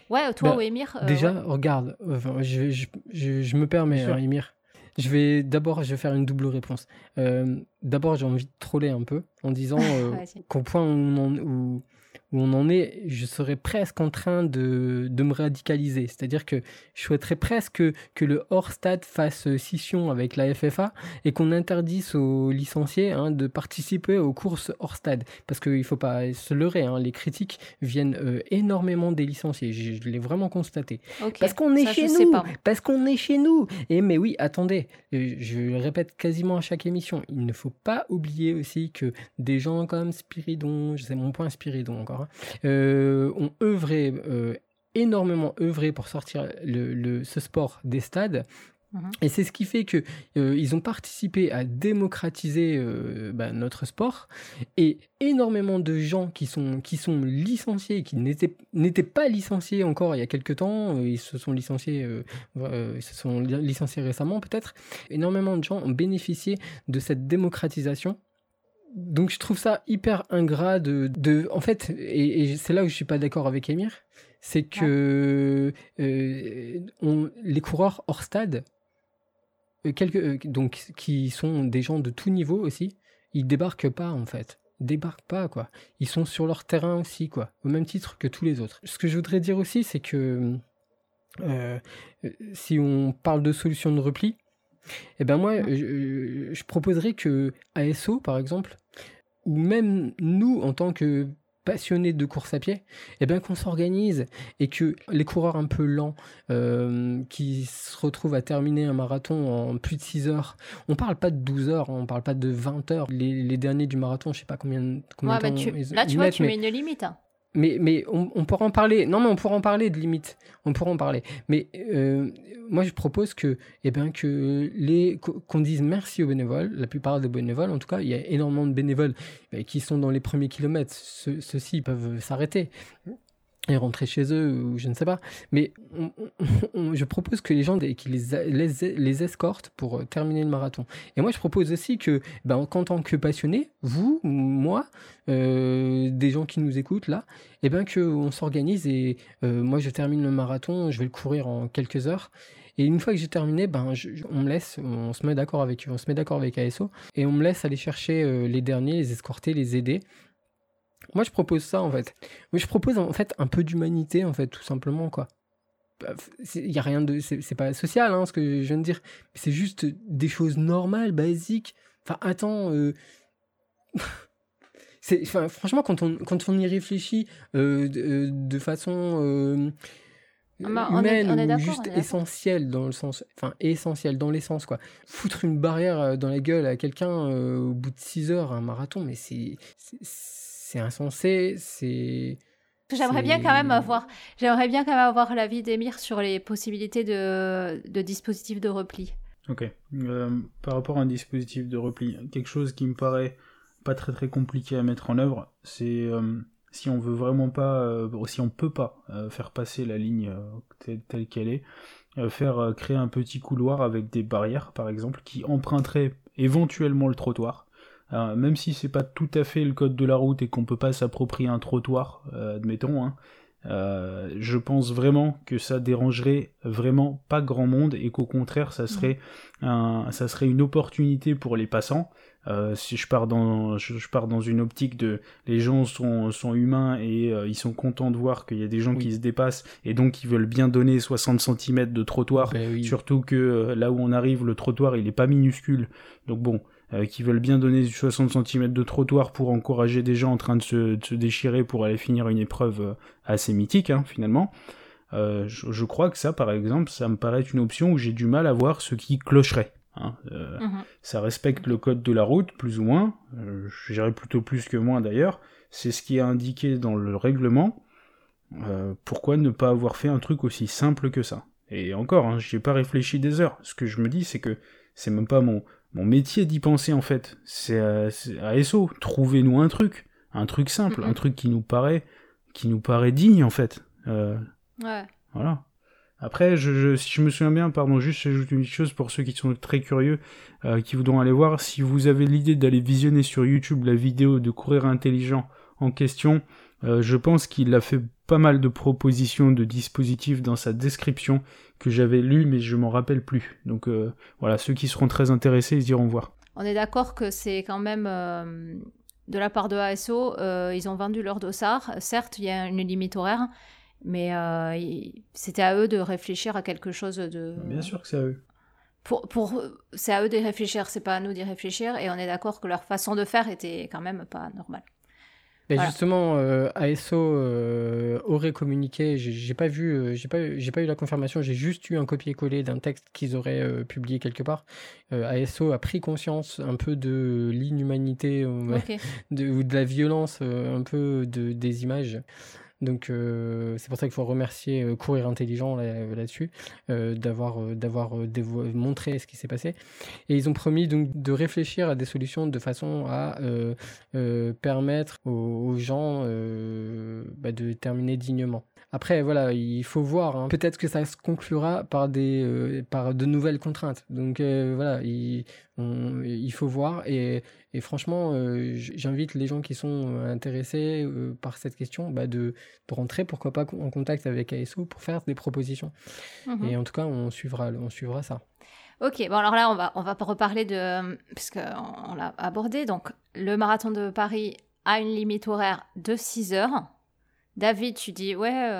Speaker 3: Ouais, toi bah, ou Emir
Speaker 1: Déjà, regarde, je, je, me permets, hein, Emir. Je vais d'abord, je vais faire une double réponse. Euh, d'abord, j'ai envie de troller un peu en disant euh, qu'au point où, où on en est, je serais presque en train de, de me radicaliser. C'est-à-dire que je souhaiterais presque que, le hors-stade fasse scission avec la FFA et qu'on interdise aux licenciés hein, de participer aux courses hors-stade. Parce qu'il ne faut pas se leurrer, hein, les critiques viennent euh, énormément des licenciés. Je, l'ai vraiment constaté. Parce qu'on est chez nous Parce qu'on est chez nous Et mais oui, attendez, euh, je le répète quasiment à chaque émission, il ne faut pas oublier aussi que des gens comme Spiridon, c'est mon point Spiridon encore, Hein, euh, ont œuvré, euh, énormément œuvré pour sortir le, ce sport des stades. Mhm. Et c'est ce qui fait que euh, ils ont participé à démocratiser bah, notre sport et énormément de gens qui sont qui sont licenciés qui n'étaient n'étaient pas licenciés encore il y a quelques temps ils se sont licenciés ils se sont licenciés récemment peut-être énormément de gens ont bénéficié de cette démocratisation donc je trouve ça hyper ingrat de, de en fait, et, c'est là où je suis pas d'accord avec Emir, c'est que euh, on, les coureurs hors stade, euh, quelques, euh, donc qui sont des gens de tout niveau aussi, ils débarquent pas en fait, ils débarquent pas quoi. Ils sont sur leur terrain aussi quoi, au même titre que tous les autres. Ce que je voudrais dire aussi, c'est que si on parle de solution de repli, eh ben moi, je, proposerais que ASO, par exemple, ou même nous, en tant que passionnés de course à pied, eh bien qu'on s'organise et que les coureurs un peu lents euh, qui se retrouvent à terminer un marathon en plus de 6 heures, on parle pas de 12 heures, on parle pas de 20 heures. Les, derniers du marathon, je sais pas combien, combien
Speaker 3: de temps. là, tu vois, tu mets une limite. Hein.
Speaker 1: Mais, mais on, pourra en parler. Non, mais on pourra en parler de limite. On pourra en parler. Mais euh, moi, je propose que, eh bien, que les qu'on dise merci aux bénévoles. La plupart des bénévoles, en tout cas, il y a énormément de bénévoles eh, qui sont dans les premiers kilomètres. Ceux-ci peuvent s'arrêter et rentrer chez eux ou je ne sais pas. Mais je propose que les gens qui les, les, escortent pour euh, terminer le marathon. Et moi, je propose aussi que, ben, qu'en tant que passionné, vous, moi, euh, des gens qui nous écoutent là, et eh ben qu'on s'organise et euh, moi, je termine le marathon, je vais le courir en quelques heures. Et une fois que j'ai terminé, ben, on me laisse, on se met d'accord avec, on se met d'accord avec ASO et on me laisse aller chercher les derniers, les escorter, les aider moi, je propose ça, en fait. Moi, je propose, en fait, un peu d'humanité, en fait, tout simplement, quoi. Il bah, y a rien de... C'est pas social, hein, ce que je viens de dire. C'est juste des choses normales, basiques. Enfin, attends... Euh... enfin, franchement, quand on, quand on y réfléchit euh, de, de, façon... Euh, ah bah, humaine on est, ou juste essentielle dans le sens enfin essentiel dans l'essence quoi foutre une barrière euh, dans la gueule à quelqu'un euh, au bout de 6 heures un marathon mais c'est c'est insensé, c'est...
Speaker 3: J'aimerais bien quand même avoir, j'aimerais bien quand même avoir l'avis d'Emir sur les possibilités de, de dispositifs de repli.
Speaker 2: Ok. Euh, par rapport à un dispositif de repli, quelque chose qui me paraît pas très très compliqué à mettre en œuvre, c'est euh, si on veut vraiment pas, euh, si on peut pas faire passer la ligne telle qu'elle est, faire créer un petit couloir avec des barrières par exemple qui emprunteraient éventuellement le trottoir même si c'est pas tout à fait le code de la route et qu'on peut pas s'approprier un trottoir, euh, admettons, hein, euh, je pense vraiment que ça dérangerait vraiment pas grand monde et qu'au contraire ça serait un, ça serait une opportunité pour les passants. Euh, si je pars dans je, pars dans une optique de les gens sont, sont humains et ils sont contents de voir qu'il y a des gens qui se dépassent et donc ils veulent bien donner 60 cm de trottoir. Ben surtout que là où on arrive le trottoir il est pas minuscule. Donc bon euh, qui veulent bien donner 60 cm de trottoir pour encourager des gens en train de se, déchirer pour aller finir une épreuve euh, assez mythique hein, finalement. Euh, je, crois que ça, par exemple, ça me paraît une option où j'ai du mal à voir ce qui clocherait. Hein. Mhm. Ça respecte le code de la route, plus ou moins. je dirais plutôt plus que moins d'ailleurs. C'est ce qui est indiqué dans le règlement. pourquoi ne pas avoir fait un truc aussi simple que ça? Et encore, hein, j'y ai pas réfléchi des heures. Ce que je me dis, c'est que c'est même pas mon, mon métier d'y penser en fait. C'est à, SO, trouvez-nous un truc, un truc simple, un truc qui nous paraît, qui nous paraît digne en fait. Euh,
Speaker 3: ouais.
Speaker 2: Voilà. Après, je, si je me souviens bien, pardon, juste j'ajoute une chose pour ceux qui sont très curieux, euh, qui voudront aller voir. Si vous avez l'idée d'aller visionner sur YouTube la vidéo de courir intelligent en question, euh, je pense qu'il a fait pas mal de propositions de dispositifs dans sa description que j'avais lu mais je m'en rappelle plus. Donc euh, voilà, ceux qui seront très intéressés, ils iront voir.
Speaker 3: On est d'accord que c'est quand même euh, de la part de ASO, ils ont vendu leur dossard. Certes, il y a une limite horaire, mais c'était à eux de réfléchir à quelque chose de.
Speaker 2: Bien sûr que c'est à eux.
Speaker 3: Pour, pour, c'est à eux de réfléchir, c'est pas à nous d'y réfléchir, et on est d'accord que leur façon de faire était quand même pas normale.
Speaker 1: Mais justement, euh, ASO euh, aurait communiqué. J'ai pas vu, euh, j'ai pas, j'ai pas eu la confirmation. J'ai juste eu un copier-coller d'un texte qu'ils auraient publié quelque part. ASO a pris conscience un peu de l'inhumanité ou de la violence un peu de, des images. Donc euh, c'est pour ça qu'il faut remercier euh, Courir Intelligent euh, d'avoir d'avoir montré ce qui s'est passé. Et ils ont promis donc de réfléchir à des solutions de façon à permettre aux, gens bah, de terminer dignement. Après, voilà, il faut voir. Hein. Peut-être que ça se conclura par des, par de nouvelles contraintes. Donc voilà, il, il faut voir. Et, et franchement, euh, j'invite les gens qui sont euh, intéressés euh, par cette question bah de, de, rentrer, pourquoi pas, en contact avec ASO pour faire des propositions. Mhm. Et en tout cas, on suivra, on suivra ça.
Speaker 3: Ok, bon alors là, on va, on va reparler de... Puisqu'on l'a abordé, donc le marathon de Paris a une limite horaire de 6 heures. David, tu dis, ouais,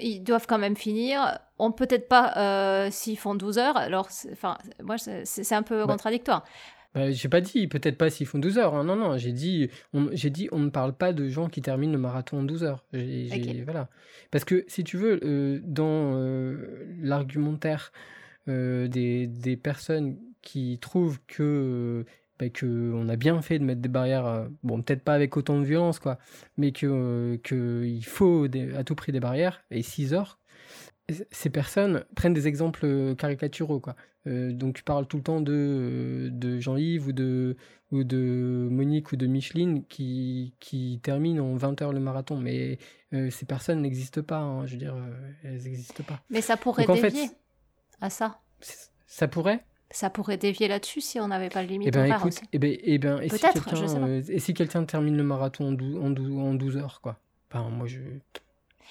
Speaker 3: ils doivent quand même finir. On peut-être pas s'ils font 12 heures. Alors, enfin, moi, c'est un peu bah contradictoire.
Speaker 1: Bah, j'ai pas dit, peut-être pas s'ils font 12 heures. hein. Non, non, j'ai dit, j'ai dit, on ne parle pas de gens qui terminent le marathon en 12 heures. Voilà. Parce que, si tu veux, euh, dans euh, l'argumentaire euh, des, des personnes qui trouvent que, que on a bien fait de mettre des barrières, euh, bon, peut-être pas avec autant de violence, quoi, mais que, euh, que il faut des- à tout prix des barrières, et 6 heures, ces personnes prennent des exemples euh, caricaturaux, quoi. Euh, donc, tu parles tout le temps de, de Jean-Yves ou de, ou de Monique ou de Micheline qui, qui terminent en 20 heures le marathon. Mais euh, ces personnes n'existent pas, hein, je veux dire, elles n'existent pas.
Speaker 3: Mais ça pourrait
Speaker 1: Donc, en fait,
Speaker 3: dévier à ça.
Speaker 1: Ça pourrait
Speaker 3: Ça pourrait dévier là-dessus si on n'avait pas de limite
Speaker 1: Eh ben écoute,
Speaker 3: aussi.
Speaker 1: eh ben, eh ben, et si
Speaker 3: Peut-être,
Speaker 1: quelqu'un
Speaker 3: je sais pas.
Speaker 1: euh, et si quelqu'un termine le marathon en 12, en 12, en 12 heures, quoi Enfin, moi, je...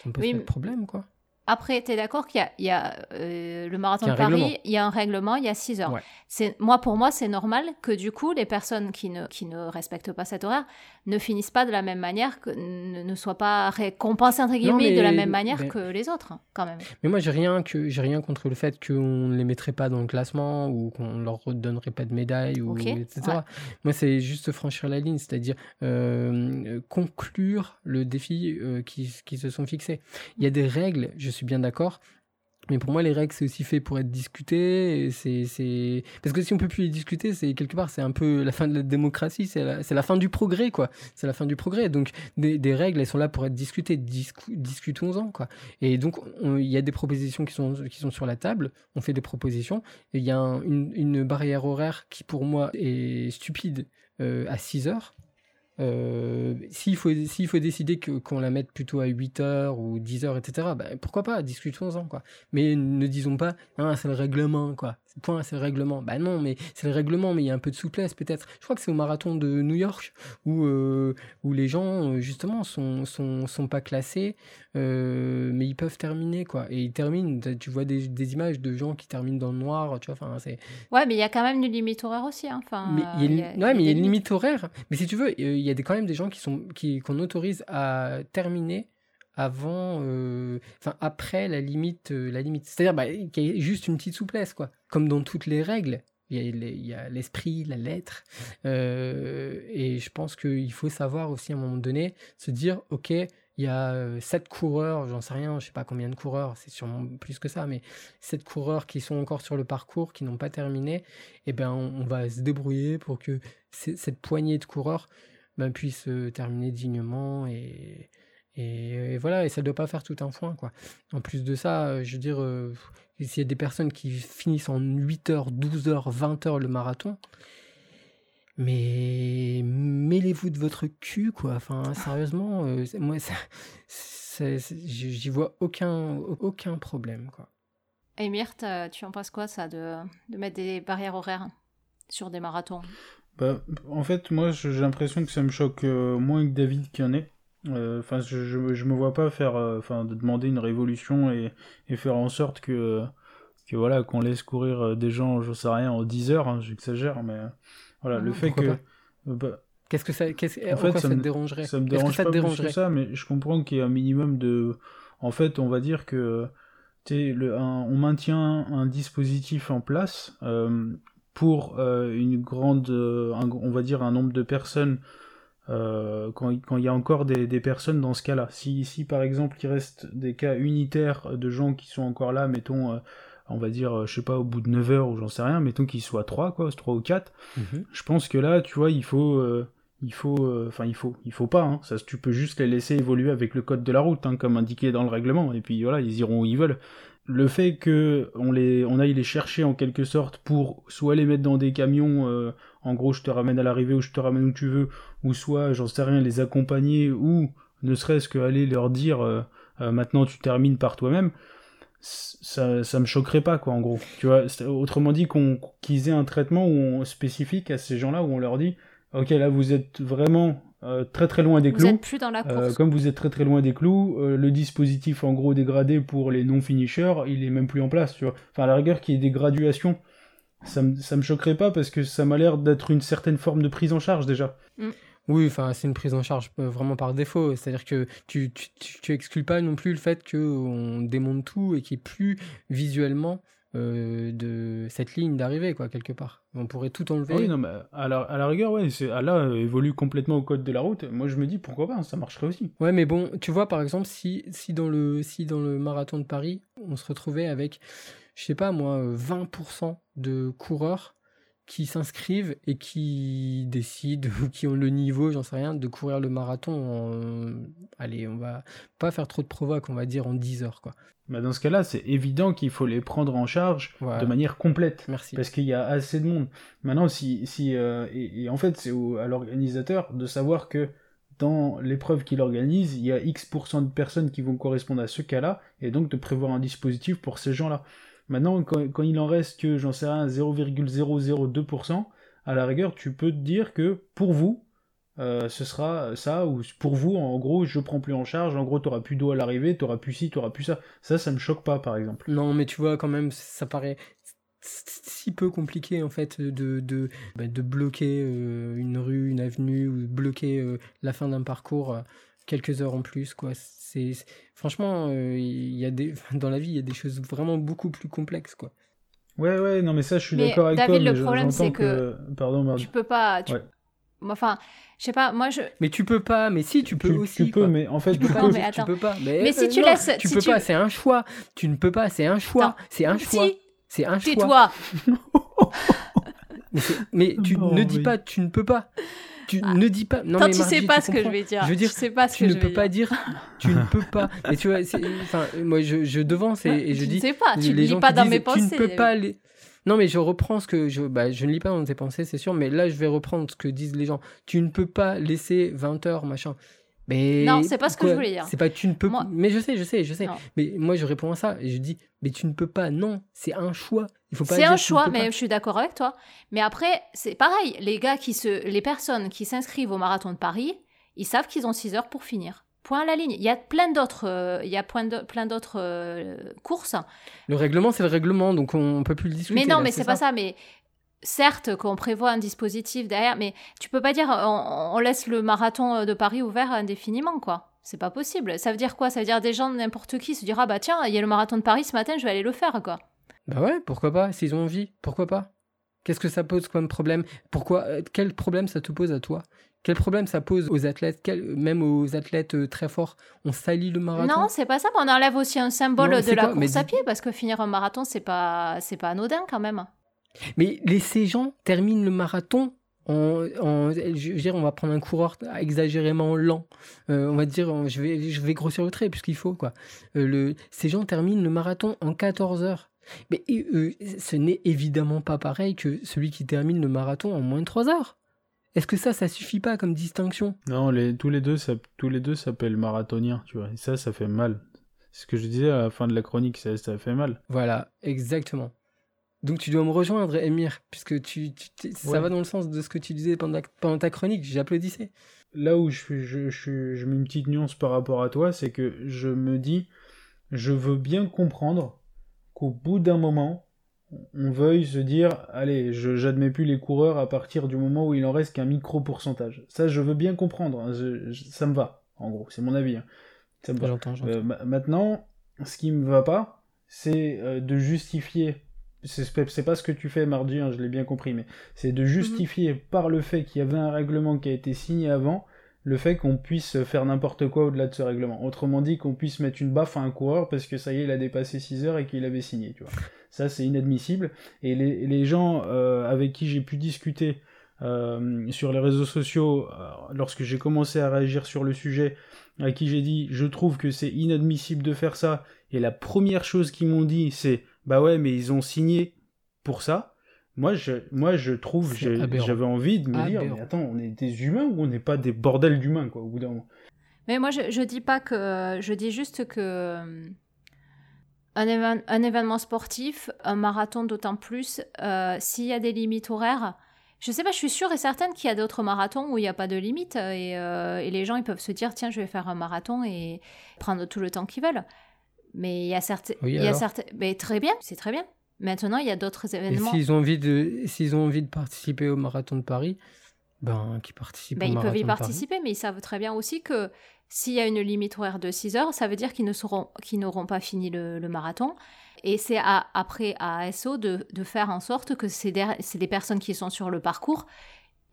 Speaker 1: Ça me pose
Speaker 3: Oui,
Speaker 1: pas de problème, quoi.
Speaker 3: Après, tu es d'accord qu'il y a, il y a, euh, le marathon de Paris,
Speaker 1: règlement.
Speaker 3: il y a un règlement, il y a 6 heures.
Speaker 1: Ouais.
Speaker 3: C'est, moi, pour moi, c'est normal que du coup, les personnes qui ne, qui ne respectent pas cet horaire ne finissent pas de la même manière, que, ne, ne soient pas récompensées, entre guillemets, de la même manière
Speaker 1: mais-
Speaker 3: que les autres, quand même.
Speaker 1: Mais moi, j'ai rien, que, j'ai rien contre le fait qu'on ne les mettrait pas dans le classement ou qu'on leur redonnerait pas de médaille, ou, etc.
Speaker 3: ouais.
Speaker 1: Moi, c'est juste franchir la ligne, c'est-à-dire euh, conclure le défi euh, qui, qui se sont fixés. Il y a des règles, je suis bien d'accord. Mais pour moi, les règles, c'est aussi fait pour être discuté. C'est. Parce que si on peut plus les discuter, c'est quelque part, c'est un peu la fin de la démocratie, c'est la, fin du progrès, quoi. C'est la fin du progrès. Donc, des, règles, elles sont là pour être discutées. Discu- discutons-en, quoi. Et donc, on- il y a des propositions qui sont, qui sont sur la table. On fait des propositions. Il y a un- une, une barrière horaire qui, pour moi, est stupide euh, à 6 heures. Euh, s'il faut, s'il faut décider que, qu'on la mette plutôt à 8 heures ou 10 heures, etc., ben, pourquoi pas, discutons-en, quoi. Mais ne disons pas, ah, c'est le règlement, quoi. Point, c'est le règlement. Bah non, mais c'est le règlement, mais il y a un peu de souplesse, peut-être. Je crois que c'est au marathon de New York où, euh, où les gens, euh, justement, sont, sont, sont pas classés, euh, mais ils peuvent terminer, quoi. Et ils terminent, tu vois des, des images de gens qui terminent dans le noir, tu vois, enfin, c'est,
Speaker 3: Ouais, mais il y a quand même une limite horaire aussi. hein. Enfin,
Speaker 1: mais il y a une, ouais, mais il y a une limite horaire. Mais si tu veux, il y a des, quand même des gens qui sont, qui, qu'on autorise à terminer avant, euh, enfin après la limite, euh, la limite. C'est-à-dire bah, qu'il y ait juste une petite souplesse, quoi. Comme dans toutes les règles, il y a, a l'esprit, la lettre, Euh, et je pense qu'il faut savoir aussi à un moment donné se dire, ok, il y a sept coureurs, j'en sais rien, je sais pas combien de coureurs, c'est sûrement plus que ça, mais sept coureurs qui sont encore sur le parcours, qui n'ont pas terminé, et ben on, va se débrouiller pour que cette poignée de coureurs ben, puisse terminer dignement et, et, et voilà, et ça ne doit pas faire tout un foin, quoi. En plus de ça, euh, je veux dire, euh, s'il y a des personnes qui finissent en 8 heures, 12 heures, 20 heures le marathon, mais mêlez-vous de votre cul, quoi. Enfin, sérieusement, euh, moi, ça, j'y vois aucun, aucun problème, quoi.
Speaker 3: Et Myrthe, tu en penses quoi, ça, de, de mettre des barrières horaires sur des marathons?
Speaker 2: Bah, en fait, moi, j'ai l'impression que ça me choque moins que David qu'il y en ait. Euh, Enfin, je, je, je me vois pas faire, euh, enfin, de demander une révolution et, et faire en sorte que, que voilà, qu'on laisse courir euh, des gens, je sais rien, en 10 heures, hein, j'exagère, mais voilà,
Speaker 3: Mhm.
Speaker 2: le fait
Speaker 1: Pourquoi
Speaker 2: que, bah,
Speaker 1: Qu'est-ce que ça, qu'est-ce,
Speaker 2: En fait,
Speaker 1: quoi
Speaker 2: ça
Speaker 1: ça,
Speaker 2: me-
Speaker 1: te dérangerait?
Speaker 2: ça me
Speaker 1: Est-ce que
Speaker 2: dérange
Speaker 1: ça
Speaker 2: pas
Speaker 1: te
Speaker 2: plus
Speaker 1: dérangerait?
Speaker 2: que ça, mais je comprends qu'il y a un minimum de, en fait, on va dire que, le, un- on maintient un dispositif en place euh, pour euh, une grande, euh, un- on va dire un nombre de personnes euh, quand, il- quand y a encore des, des personnes dans ce cas-là. Si, si par exemple il reste des cas unitaires de gens qui sont encore là, mettons, euh, on va dire, euh, je sais pas, au bout de 9 heures ou j'en sais rien, mettons qu'ils soient 3, quoi, 3 ou 4,
Speaker 1: Mhm.
Speaker 2: je pense que là, tu vois, il faut, euh, il faut, enfin, il faut, il faut pas. Hein, ça, tu peux juste les laisser évoluer avec le code de la route, hein, comme indiqué dans le règlement, et puis voilà, ils iront où ils veulent. Le fait que on les, on aille les chercher en quelque sorte pour soit les mettre dans des camions, euh, en gros, je te ramène à l'arrivée ou je te ramène où tu veux, ou soit, j'en sais rien, les accompagner ou ne serait-ce que aller leur dire, euh, euh, maintenant tu termines par toi-même ça, ça me choquerait pas quoi en gros. Tu vois autrement dit qu'on qu'ils aient un traitement où on, spécifique à ces gens-là où on leur dit ok là vous êtes vraiment euh, très très loin des
Speaker 3: Vous
Speaker 2: clous
Speaker 3: êtes plus dans la
Speaker 2: Euh,
Speaker 3: course.
Speaker 2: comme vous êtes très très loin des clous euh, le dispositif en gros dégradé pour les non finishers il est même plus en place tu vois enfin à la rigueur qu'il y ait des graduations ça me, ça me choquerait pas parce que ça m'a l'air d'être une certaine forme de prise en charge déjà
Speaker 1: Oui, enfin, c'est une prise en charge euh, vraiment par défaut. C'est-à-dire que tu, tu, tu, tu exclus pas non plus le fait qu'on démonte tout et qu'il n'y ait plus visuellement euh, de cette ligne d'arrivée, quoi, quelque part. On pourrait tout enlever.
Speaker 2: Ah oui, non, mais à la, à la rigueur, ouais, c'est, à là, euh, évolue complètement au code de la route. Moi, je me dis, pourquoi pas, ça marcherait aussi.
Speaker 1: Ouais, mais bon, tu vois, par exemple, si, si, dans le, si dans le marathon de Paris, on se retrouvait avec, je sais pas moi, euh, 20% de coureurs qui s'inscrivent et qui décident, ou qui ont le niveau, j'en sais rien, de courir le marathon en... Allez, on va pas faire trop de provoques, on va dire en 10 heures, quoi.
Speaker 2: Bah, dans ce cas-là, c'est évident qu'il faut les prendre en charge
Speaker 1: Voilà.
Speaker 2: de manière complète.
Speaker 1: Merci.
Speaker 2: Parce qu'il y a assez de monde. Maintenant, si, si euh, et, et en fait, c'est à l'organisateur de savoir que dans l'épreuve qu'il organise, il y a X% de personnes qui vont correspondre à ce cas-là, et donc de prévoir un dispositif pour ces gens-là. Maintenant, quand, il en reste que, j'en sais rien, 0,002%, à la rigueur, tu peux te dire que pour vous, euh, ce sera ça, ou pour vous, en gros, je prends plus en charge, en gros, t'auras plus d'eau à l'arrivée, t'auras plus ci, t'auras plus ça. Ça, ça me choque pas, par exemple.
Speaker 1: Non, mais tu vois, quand même, ça paraît si peu compliqué en fait de, bah, bloquer euh, une rue, une avenue ou bloquer euh, la fin d'un parcours quelques heures en plus quoi. C'est franchement euh, il y a des dans la vie il y a des choses vraiment beaucoup plus complexes quoi.
Speaker 2: Ouais, ouais, non, mais ça, je suis d'accord avec
Speaker 3: David,
Speaker 2: toi.
Speaker 3: le
Speaker 2: mais
Speaker 3: problème, c'est que
Speaker 2: Pardon, Mardi.
Speaker 3: Tu peux pas. tu-
Speaker 2: Ouais.
Speaker 3: Enfin, je sais pas, moi je.
Speaker 1: Mais tu peux pas, mais si tu peux
Speaker 2: Tu,
Speaker 1: aussi.
Speaker 2: tu peux,
Speaker 1: quoi.
Speaker 2: mais en fait,
Speaker 1: Tu
Speaker 2: tu
Speaker 1: peux
Speaker 3: Non,
Speaker 1: pas,
Speaker 3: mais
Speaker 1: tu
Speaker 3: attends.
Speaker 1: peux pas. Mais,
Speaker 3: Mais si
Speaker 1: euh,
Speaker 3: tu
Speaker 1: non,
Speaker 3: laisses-
Speaker 1: tu
Speaker 3: si
Speaker 1: peux
Speaker 3: tu-
Speaker 1: pas, c'est un choix. Tu ne peux pas, c'est un choix. C'est un choix.
Speaker 3: Si,
Speaker 1: C'est un choix.
Speaker 3: tais-toi.
Speaker 1: Mais, tu
Speaker 2: Bon,
Speaker 1: ne dis
Speaker 2: oui.
Speaker 1: pas, tu ne peux pas. Tu
Speaker 3: Ah.
Speaker 1: ne dis pas. Non,
Speaker 3: Tant
Speaker 1: mais
Speaker 3: tu
Speaker 1: Margie,
Speaker 3: sais pas ce que je vais dire.
Speaker 1: Je veux dire,
Speaker 3: tu sais pas ce
Speaker 1: Tu
Speaker 3: que
Speaker 1: ne
Speaker 3: je
Speaker 1: peux
Speaker 3: vais
Speaker 1: pas
Speaker 3: dire.
Speaker 1: tu ne peux pas. Et tu vois, enfin, moi je, je devance et, et je
Speaker 3: tu
Speaker 1: dis,
Speaker 3: ne sais pas, tu ne lis pas dans
Speaker 1: disent,
Speaker 3: mes
Speaker 1: tu
Speaker 3: pensées.
Speaker 1: ne peux pas les. Non, mais je reprends ce que je. Bah, je ne lis pas dans tes pensées, c'est sûr, mais là, je vais reprendre ce que disent les gens. Tu ne peux pas laisser 20 heures, machin. Mais.
Speaker 3: Non, c'est pas ce que je voulais dire.
Speaker 1: C'est pas tu ne peux
Speaker 3: Moi-
Speaker 1: Mais je sais, je sais, je sais.
Speaker 3: Non.
Speaker 1: Mais moi, je réponds à ça et je dis, mais tu ne peux pas. Non, c'est un choix. Il faut pas
Speaker 3: C'est un
Speaker 1: ne
Speaker 3: choix, mais
Speaker 1: pas.
Speaker 3: je suis d'accord avec toi. Mais après, c'est pareil. Les gars qui se, les personnes qui s'inscrivent au marathon de Paris, ils savent qu'ils ont 6 heures pour finir. Point à la ligne. Il y a plein d'autres, euh, il y a plein de- plein d'autres euh, courses.
Speaker 1: Le règlement, c'est le règlement, donc on, on peut plus le discuter.
Speaker 3: Mais non,
Speaker 1: là,
Speaker 3: mais c'est pas ça. Mais certes, qu'on prévoit un dispositif derrière, mais tu peux pas dire on, on laisse le marathon de Paris ouvert indéfiniment, quoi. C'est pas possible. Ça veut dire quoi? Ça veut dire des gens, n'importe qui, se dira bah tiens, il y a le marathon de Paris ce matin, je vais aller le faire, quoi.
Speaker 1: Bah ouais, pourquoi pas? S'ils ont envie, pourquoi pas? Qu'est-ce que ça pose comme problème? Pourquoi euh, Quel problème ça te pose à toi? Quel problème ça pose aux athlètes? Quel- Même aux athlètes euh, très forts? On salit le marathon?
Speaker 3: Non, c'est pas ça. On enlève aussi un symbole
Speaker 1: Non,
Speaker 3: de la
Speaker 1: quoi?
Speaker 3: Course à pied parce que finir un marathon, c'est pas, c'est pas anodin quand même.
Speaker 1: Mais les, ces gens terminent le marathon en, en- je veux dire, on va prendre un coureur exagérément lent. Euh, on va dire, on- je vais, je vais grossir le trait puisqu'il faut quoi. Euh, le, ces gens terminent le marathon en 14 heures. Mais euh, ce n'est évidemment pas pareil que celui qui termine le marathon en moins de 3 heures. Est-ce que ça, ça suffit pas comme distinction?
Speaker 2: Non, les, tous les deux, ça, tous les deux s'appellent marathoniens, tu vois. Et ça, ça fait mal. C'est ce que je disais à la fin de la chronique, ça, ça fait mal.
Speaker 1: Voilà, exactement. Donc tu dois me rejoindre, Emir, puisque tu, ça
Speaker 2: Ouais.
Speaker 1: va dans le sens de ce que tu disais pendant, pendant ta chronique. J'applaudissais.
Speaker 2: Là où je, suis- je, je, je mets une petite nuance par rapport à toi, c'est que je me dis, je veux bien comprendre qu'au bout d'un moment, on veuille se dire, allez, je j'admets plus les coureurs à partir du moment où il en reste qu'un micro pourcentage. Ça, je veux bien comprendre. hein, je- je- ça me va, en gros, c'est mon avis. hein. Ça me va.
Speaker 1: J'entends, j'entends.
Speaker 2: Euh, ma- maintenant, ce qui me va pas, c'est euh, de justifier. C'est pas ce que tu fais, Mardi, hein, je l'ai bien compris, mais c'est de justifier par le fait qu'il y avait un règlement qui a été signé avant, le fait qu'on puisse faire n'importe quoi au-delà de ce règlement. Autrement dit, qu'on puisse mettre une baffe à un coureur parce que ça y est, il a dépassé 6 heures et qu'il avait signé, tu vois. Ça, c'est inadmissible. Et les, les gens euh, avec qui j'ai pu discuter euh, sur les réseaux sociaux, euh, lorsque j'ai commencé à réagir sur le sujet, à qui j'ai dit je trouve que c'est inadmissible de faire ça et la première chose qu'ils m'ont dit c'est bah ouais mais ils ont signé pour ça moi je moi je trouve j'avais envie de me dire mais attends on est des humains ou on n'est pas des bordels d'humains quoi au bout d'un moment?
Speaker 3: Mais moi, je, je dis pas que. Je dis juste que. Un, éven- un événement sportif, un marathon d'autant plus, euh, s'il y a des limites horaires, je sais pas, je suis sûre et certaine qu'il y a d'autres marathons où il n'y a pas de limite et, euh, et les gens ils peuvent se dire tiens, je vais faire un marathon et prendre tout le temps qu'ils veulent. Mais il y a certains.
Speaker 1: Oui,
Speaker 3: il y a
Speaker 1: alors
Speaker 3: certains. Mais très bien, c'est très bien. Maintenant, il y a d'autres événements.
Speaker 1: s'ils ont envie de, ont envie de participer au marathon de Paris, ben qu'ils participent
Speaker 3: Ben,
Speaker 1: au
Speaker 3: ils
Speaker 1: marathon
Speaker 3: peuvent y
Speaker 1: de Paris.
Speaker 3: participer, mais ils savent très bien aussi que s'il y a une limite horaire de 6 heures, ça veut dire qu'ils n'auront pas fini le, le marathon. et c'est après à ASO de, de, faire en sorte que c'est des, personnes qui sont sur le parcours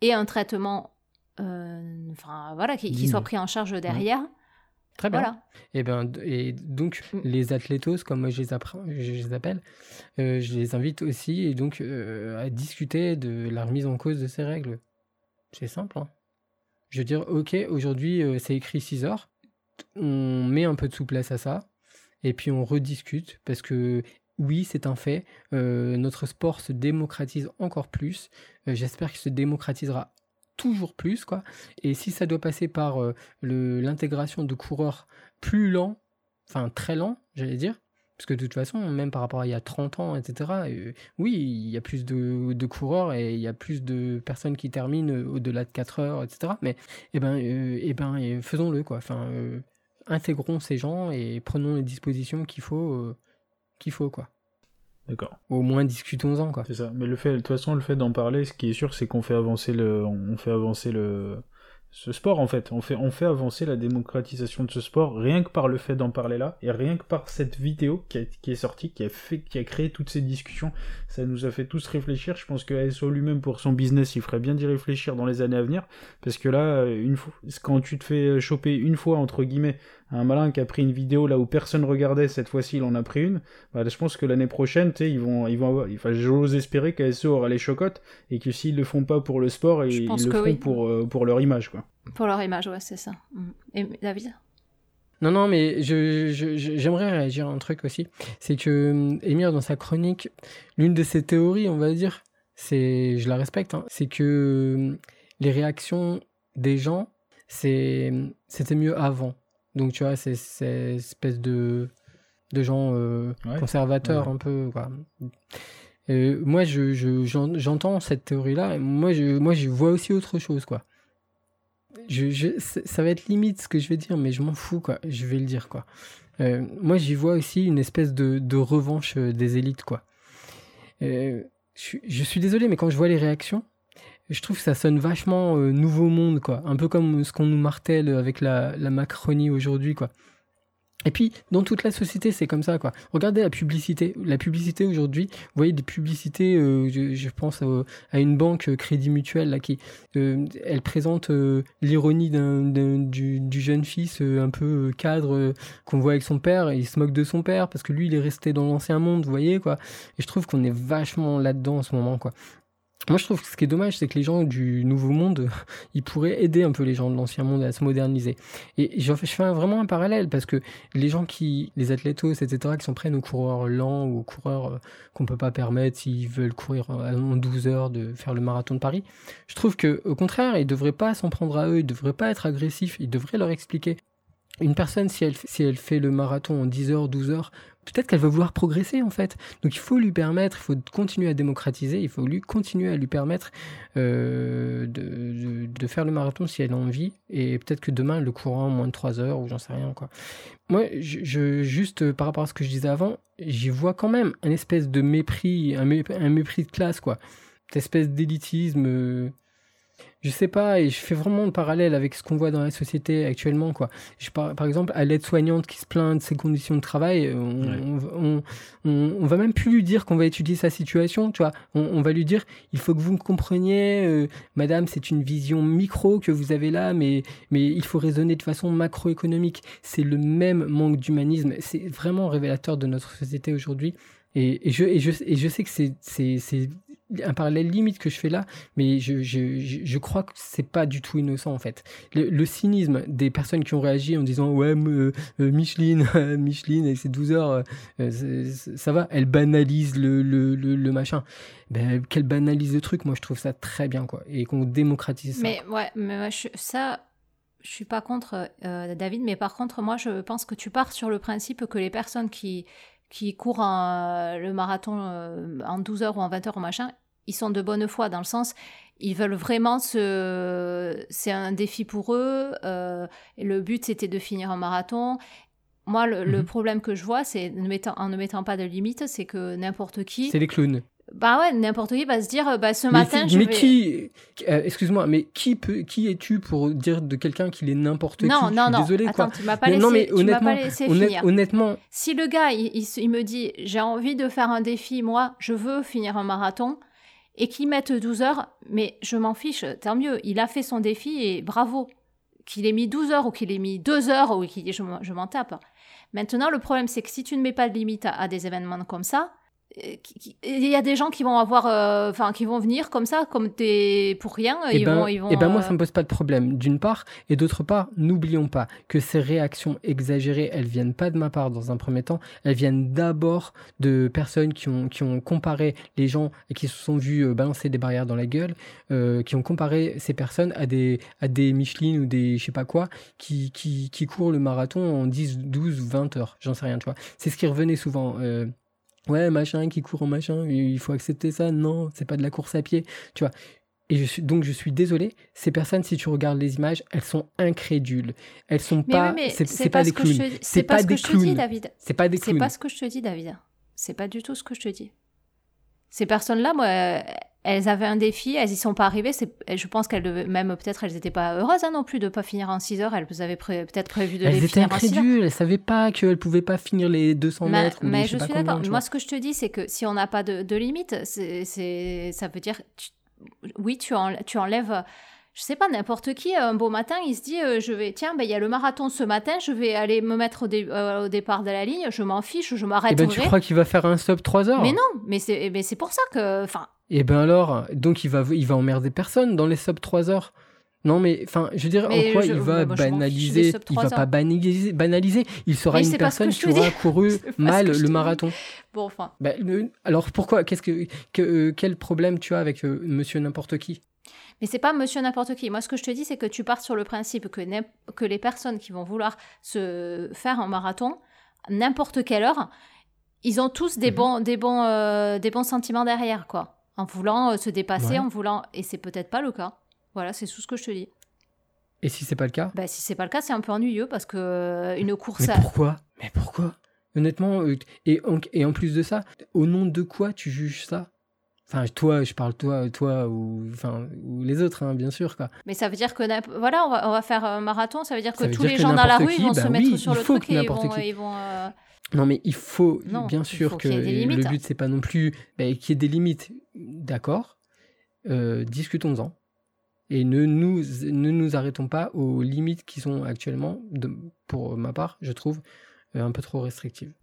Speaker 3: et un traitement, enfin voilà, qui, qui, soit pris en charge derrière.
Speaker 1: Très bien. Et, eh ben, et donc, mm. les athlètes, comme moi je les, je les appelle, euh, je les invite aussi et donc, euh, à discuter de la remise en cause de ces règles. C'est simple. Hein. Je veux dire, ok, aujourd'hui euh, c'est écrit 6 heures, on met un peu de souplesse à ça, et puis on rediscute, parce que oui, c'est un fait, notre sport se démocratise encore plus. J'espère qu'il se démocratisera toujours plus, quoi. Et si ça doit passer par euh, l'intégration de coureurs plus lents, enfin très lents, j'allais dire, parce que de toute façon, même par rapport à il y a 30 ans, etc., euh, oui, il y a plus de, coureurs et il y a plus de personnes qui terminent au-delà de 4 heures, etc. Mais, eh ben, euh, eh ben faisons-le, quoi. Enfin, intégrons ces gens et prenons les dispositions qu'il faut, qu'il faut, quoi.
Speaker 2: D'accord.
Speaker 1: Au moins discutons-en quoi.
Speaker 2: C'est ça. Mais le fait, de toute façon, le fait d'en parler, ce qui est sûr, c'est qu'on fait avancer le, on fait avancer le, ce sport en fait. On fait, on fait avancer la démocratisation de ce sport rien que par le fait d'en parler là et rien que par cette vidéo qui, est sortie, qui a fait, qui a créé toutes ces discussions. Ça nous a fait tous réfléchir. Je pense que ASO lui-même pour son business, il ferait bien d'y réfléchir dans les années à venir parce que là, une fois, quand tu te fais choper une fois entre guillemets un malin qui a pris une vidéo là où personne regardait, cette fois-ci il en a pris une. Bah, je pense que l'année prochaine, tu sais, ils vont, ils vont avoir, enfin, j'ose espérer qu'ASO aura les chocottes et que s'ils le font pas pour le sport, ils, le font pour, euh, pour leur image, quoi.
Speaker 3: Pour leur image, ouais, c'est ça. Mm. Et David?
Speaker 1: Non, non, mais j'aimerais je, réagir à un truc aussi. C'est que Emir, euh, dans sa chronique, l'une de ses théories, on va dire, c'est, je la respecte, hein, c'est que euh, les réactions des gens, c'était mieux avant. Donc, tu vois, c'est cette espèce de, de gens euh, conservateurs un peu. Quoi. moi, j'entends je, cette théorie-là. Moi, je, moi, je vois aussi autre chose, quoi. Je, ça va être limite ce que je vais dire, mais je m'en fous, quoi. Je vais le dire, quoi. Euh, moi, j'y vois aussi une espèce de, de revanche euh, des élites, quoi. je, je, suis désolé, mais quand je vois les réactions, je trouve que ça sonne vachement euh, nouveau monde, quoi. Un peu comme ce qu'on nous martèle avec la, Macronie aujourd'hui, quoi. Et puis, dans toute la société, c'est comme ça, quoi. Regardez la publicité. La publicité aujourd'hui, vous voyez des publicités, euh, je, pense à une banque euh, Crédit Mutuel, là, qui, elle présente l'ironie du, jeune fils un peu cadre qu'on voit avec son père, il se moque de son père parce que lui, il est resté dans l'ancien monde, vous voyez, quoi. Et je trouve qu'on est vachement là-dedans en ce moment, quoi. Moi, je trouve que ce qui est dommage, c'est que les gens du nouveau monde, ils pourraient aider un peu les gens de l'ancien monde à se moderniser. Et je fais vraiment un parallèle parce que les gens qui, les athlètes, etc., qui sont prêts aux coureurs lents ou aux coureurs euh, qu'on peut pas permettre s'ils veulent courir en 12 heures de faire le marathon de Paris, je trouve que, au contraire, ils devraient pas s'en prendre à eux, ils devraient pas être agressifs, ils devraient leur expliquer une personne, si elle, si elle fait le marathon en 10 heures, 12 heures, peut-être qu'elle va vouloir progresser en fait. Donc il faut lui permettre, il faut continuer à démocratiser, il faut lui continuer à lui permettre euh, de, de, faire le marathon si elle a envie. Et peut-être que demain, le courant en moins de 3 heures ou j'en sais rien quoi. Moi, je, juste par rapport à ce que je disais avant, j'y vois quand même un espèce de mépris, un, un mépris de classe quoi. Cette espèce d'élitisme. Euh, je sais pas, et je fais vraiment le parallèle avec ce qu'on voit dans la société actuellement, quoi. Je par, par exemple, à l'aide-soignante qui se plaint de ses conditions de travail, euh, on, on, on, va même plus lui dire qu'on va étudier sa situation, tu vois. On, va lui dire, il faut que vous me compreniez, euh, madame, c'est une vision micro que vous avez là, mais, mais il faut raisonner de façon macroéconomique. C'est le même manque d'humanisme. C'est vraiment révélateur de notre société aujourd'hui. Et, et, je, et, je, et je sais que c'est un parallèle limite que je fais là, mais je, je, je crois que c'est pas du tout innocent en fait. Le, cynisme des personnes qui ont réagi en disant ouais euh, euh, Micheline, Micheline avec ses 12 heures, euh, ça va, elle banalise le, le, le, machin. Ben, qu'elle banalise le truc, moi je trouve ça très bien quoi, et qu'on démocratise ça.
Speaker 3: Mais ouais, mais ça, je suis pas contre David, mais par contre moi je pense que tu pars sur le principe que les personnes qui qui courent le marathon en 12 heures ou en 20 heures ou machin, ils sont de bonne foi dans le sens ils veulent vraiment se c'est un défi pour eux euh, le but c'était de finir un marathon moi le, mhm. problème que je vois c'est en ne mettant pas de limite c'est que n'importe qui
Speaker 1: c'est les clowns
Speaker 3: Bah ouais, n'importe qui va se dire, bah ce
Speaker 1: Mais
Speaker 3: matin, je
Speaker 1: mais
Speaker 3: vais...
Speaker 1: qui, euh, excuse-moi, mais qui peut, qui es-tu pour dire de quelqu'un qu'il est n'importe qui?
Speaker 3: Non, non, non.
Speaker 1: Désolé,
Speaker 3: Attends,
Speaker 1: quoi.
Speaker 3: tu m'as pas laissé,
Speaker 1: non, mais
Speaker 3: tu
Speaker 1: honnêtement,
Speaker 3: pas laissé
Speaker 1: honnête-
Speaker 3: finir.
Speaker 1: honnêtement,
Speaker 3: Si le gars, il, il me dit, j'ai envie de faire un défi, moi, je veux finir un marathon, et qu'il mette 12 heures, mais je m'en fiche, tant mieux. Il a fait son défi et bravo. Qu'il ait mis 12 heures ou qu'il ait mis 2 heures ou qu'il je, je m'en tape. Maintenant, le problème, c'est que si tu ne mets pas de limite à, des événements comme ça, il y a des gens qui vont avoir, euh, enfin, qui vont venir comme ça, comme des pour rien.
Speaker 1: Eh
Speaker 3: ils
Speaker 1: ben,
Speaker 3: vont, ils vont.
Speaker 1: eh ben moi,
Speaker 3: euh,
Speaker 1: ça me pose pas de problème, d'une part. Et d'autre part, n'oublions pas que ces réactions exagérées, elles viennent pas de ma part dans un premier temps. Elles viennent d'abord de personnes qui ont, qui ont comparé les gens et qui se sont vus euh, balancer des barrières dans la gueule, euh, qui ont comparé ces personnes à des, à des Michelin ou des je sais pas quoi, qui, qui, qui courent le marathon en 10, 12, 20 heures. J'en sais rien, tu vois. C'est ce qui revenait souvent. Ouais, machin, qui court en machin, il faut accepter ça. Non, c'est pas de la course à pied. Tu vois, et je suis, donc je suis désolé, ces personnes, si tu regardes les images, elles sont incrédules. Elles sont
Speaker 3: Mais
Speaker 1: pas,
Speaker 3: oui, mais
Speaker 1: c'est
Speaker 3: pas
Speaker 1: des clowns. C'est pas,
Speaker 3: pas ce
Speaker 1: des
Speaker 3: que je te dis. David.
Speaker 1: C'est pas des
Speaker 3: C'est
Speaker 1: clowns.
Speaker 3: pas ce que je te dis, David. C'est pas du tout ce que je te dis. Ces personnes-là, moi, elles avaient un défi, elles y sont pas arrivées. Je pense qu'elles devaient, même peut-être, elles n'étaient pas heureuses hein, non plus de pas finir en 6 heures. Elles avaient pré- peut-être prévu de
Speaker 1: Elles
Speaker 3: les
Speaker 1: étaient
Speaker 3: finir en 6 heures.
Speaker 1: incrédules, elles savaient pas qu'elles pouvaient pas finir les 200
Speaker 3: Mais,
Speaker 1: mètres ou les
Speaker 3: mais
Speaker 1: je
Speaker 3: suis d'accord. Moi, ce que je te dis, c'est que si on n'a pas de, de limite, c'est, ça veut dire, tu- oui, tu, en- tu enlèves, je sais pas, n'importe qui, un beau matin, il se dit, euh, je vais, tiens, ben, il y a le marathon ce matin, je vais aller me mettre au, dé- euh, au départ de la ligne, je m'en fiche, je
Speaker 1: Eh ben,
Speaker 3: m'arrêterai.
Speaker 1: tu crois qu'il va faire un stop 3 heures?
Speaker 3: Mais non, mais c'est, mais c'est pour ça que, enfin,
Speaker 1: Et ben alors, donc il va, il va emmerder personne dans les sub 3 heures. Non mais, enfin, je veux dire,
Speaker 3: Mais
Speaker 1: en quoi
Speaker 3: je-
Speaker 1: il va banaliser Il va
Speaker 3: 3
Speaker 1: pas banaliser, banaliser. Il sera
Speaker 3: Mais
Speaker 1: une personne qui aura couru mal le
Speaker 3: dis.
Speaker 1: marathon.
Speaker 3: bon, enfin.
Speaker 1: Bah, le- alors pourquoi Qu'est-ce que, que- euh, quel problème tu as avec euh, Monsieur n'importe qui?
Speaker 3: Mais c'est pas monsieur n'importe qui. Moi, ce que je te dis, c'est que tu pars sur le principe que les personnes qui vont vouloir se faire un marathon, n'importe quelle heure, ils ont tous des
Speaker 1: Mhm.
Speaker 3: bons, des bons, euh, des bons sentiments derrière, quoi. En voulant euh, se dépasser,
Speaker 1: Ouais.
Speaker 3: en voulant. Et c'est peut-être pas le cas. Voilà, c'est tout ce que je te dis.
Speaker 1: Et si c'est pas le cas?
Speaker 3: Bah, si c'est pas le cas, c'est un peu ennuyeux parce que euh, une course
Speaker 1: Mais
Speaker 3: à.
Speaker 1: pourquoi? Mais pourquoi? Honnêtement, euh, et en, et en plus de ça, au nom de quoi tu juges ça? Enfin, toi, je parle toi, toi ou, enfin, ou les autres, hein, bien sûr. Quoi.
Speaker 3: Mais ça veut dire que voilà, on va, on va faire un marathon. Ça veut dire que
Speaker 1: veut
Speaker 3: tous
Speaker 1: dire
Speaker 3: les gens dans la rue
Speaker 1: qui,
Speaker 3: vont
Speaker 1: bah
Speaker 3: se mettre
Speaker 1: oui,
Speaker 3: sur le truc et ils vont,
Speaker 1: qui.
Speaker 3: ils vont euh,
Speaker 1: Non, mais il faut,
Speaker 3: Non,
Speaker 1: bien sûr
Speaker 3: faut
Speaker 1: que le but, c'est pas non plus bah, qu'il y ait des limites. D'accord, euh, discutons-en. Et ne nous, ne nous arrêtons pas aux limites qui sont actuellement, de- pour ma part, je trouve, euh, un peu trop restrictives.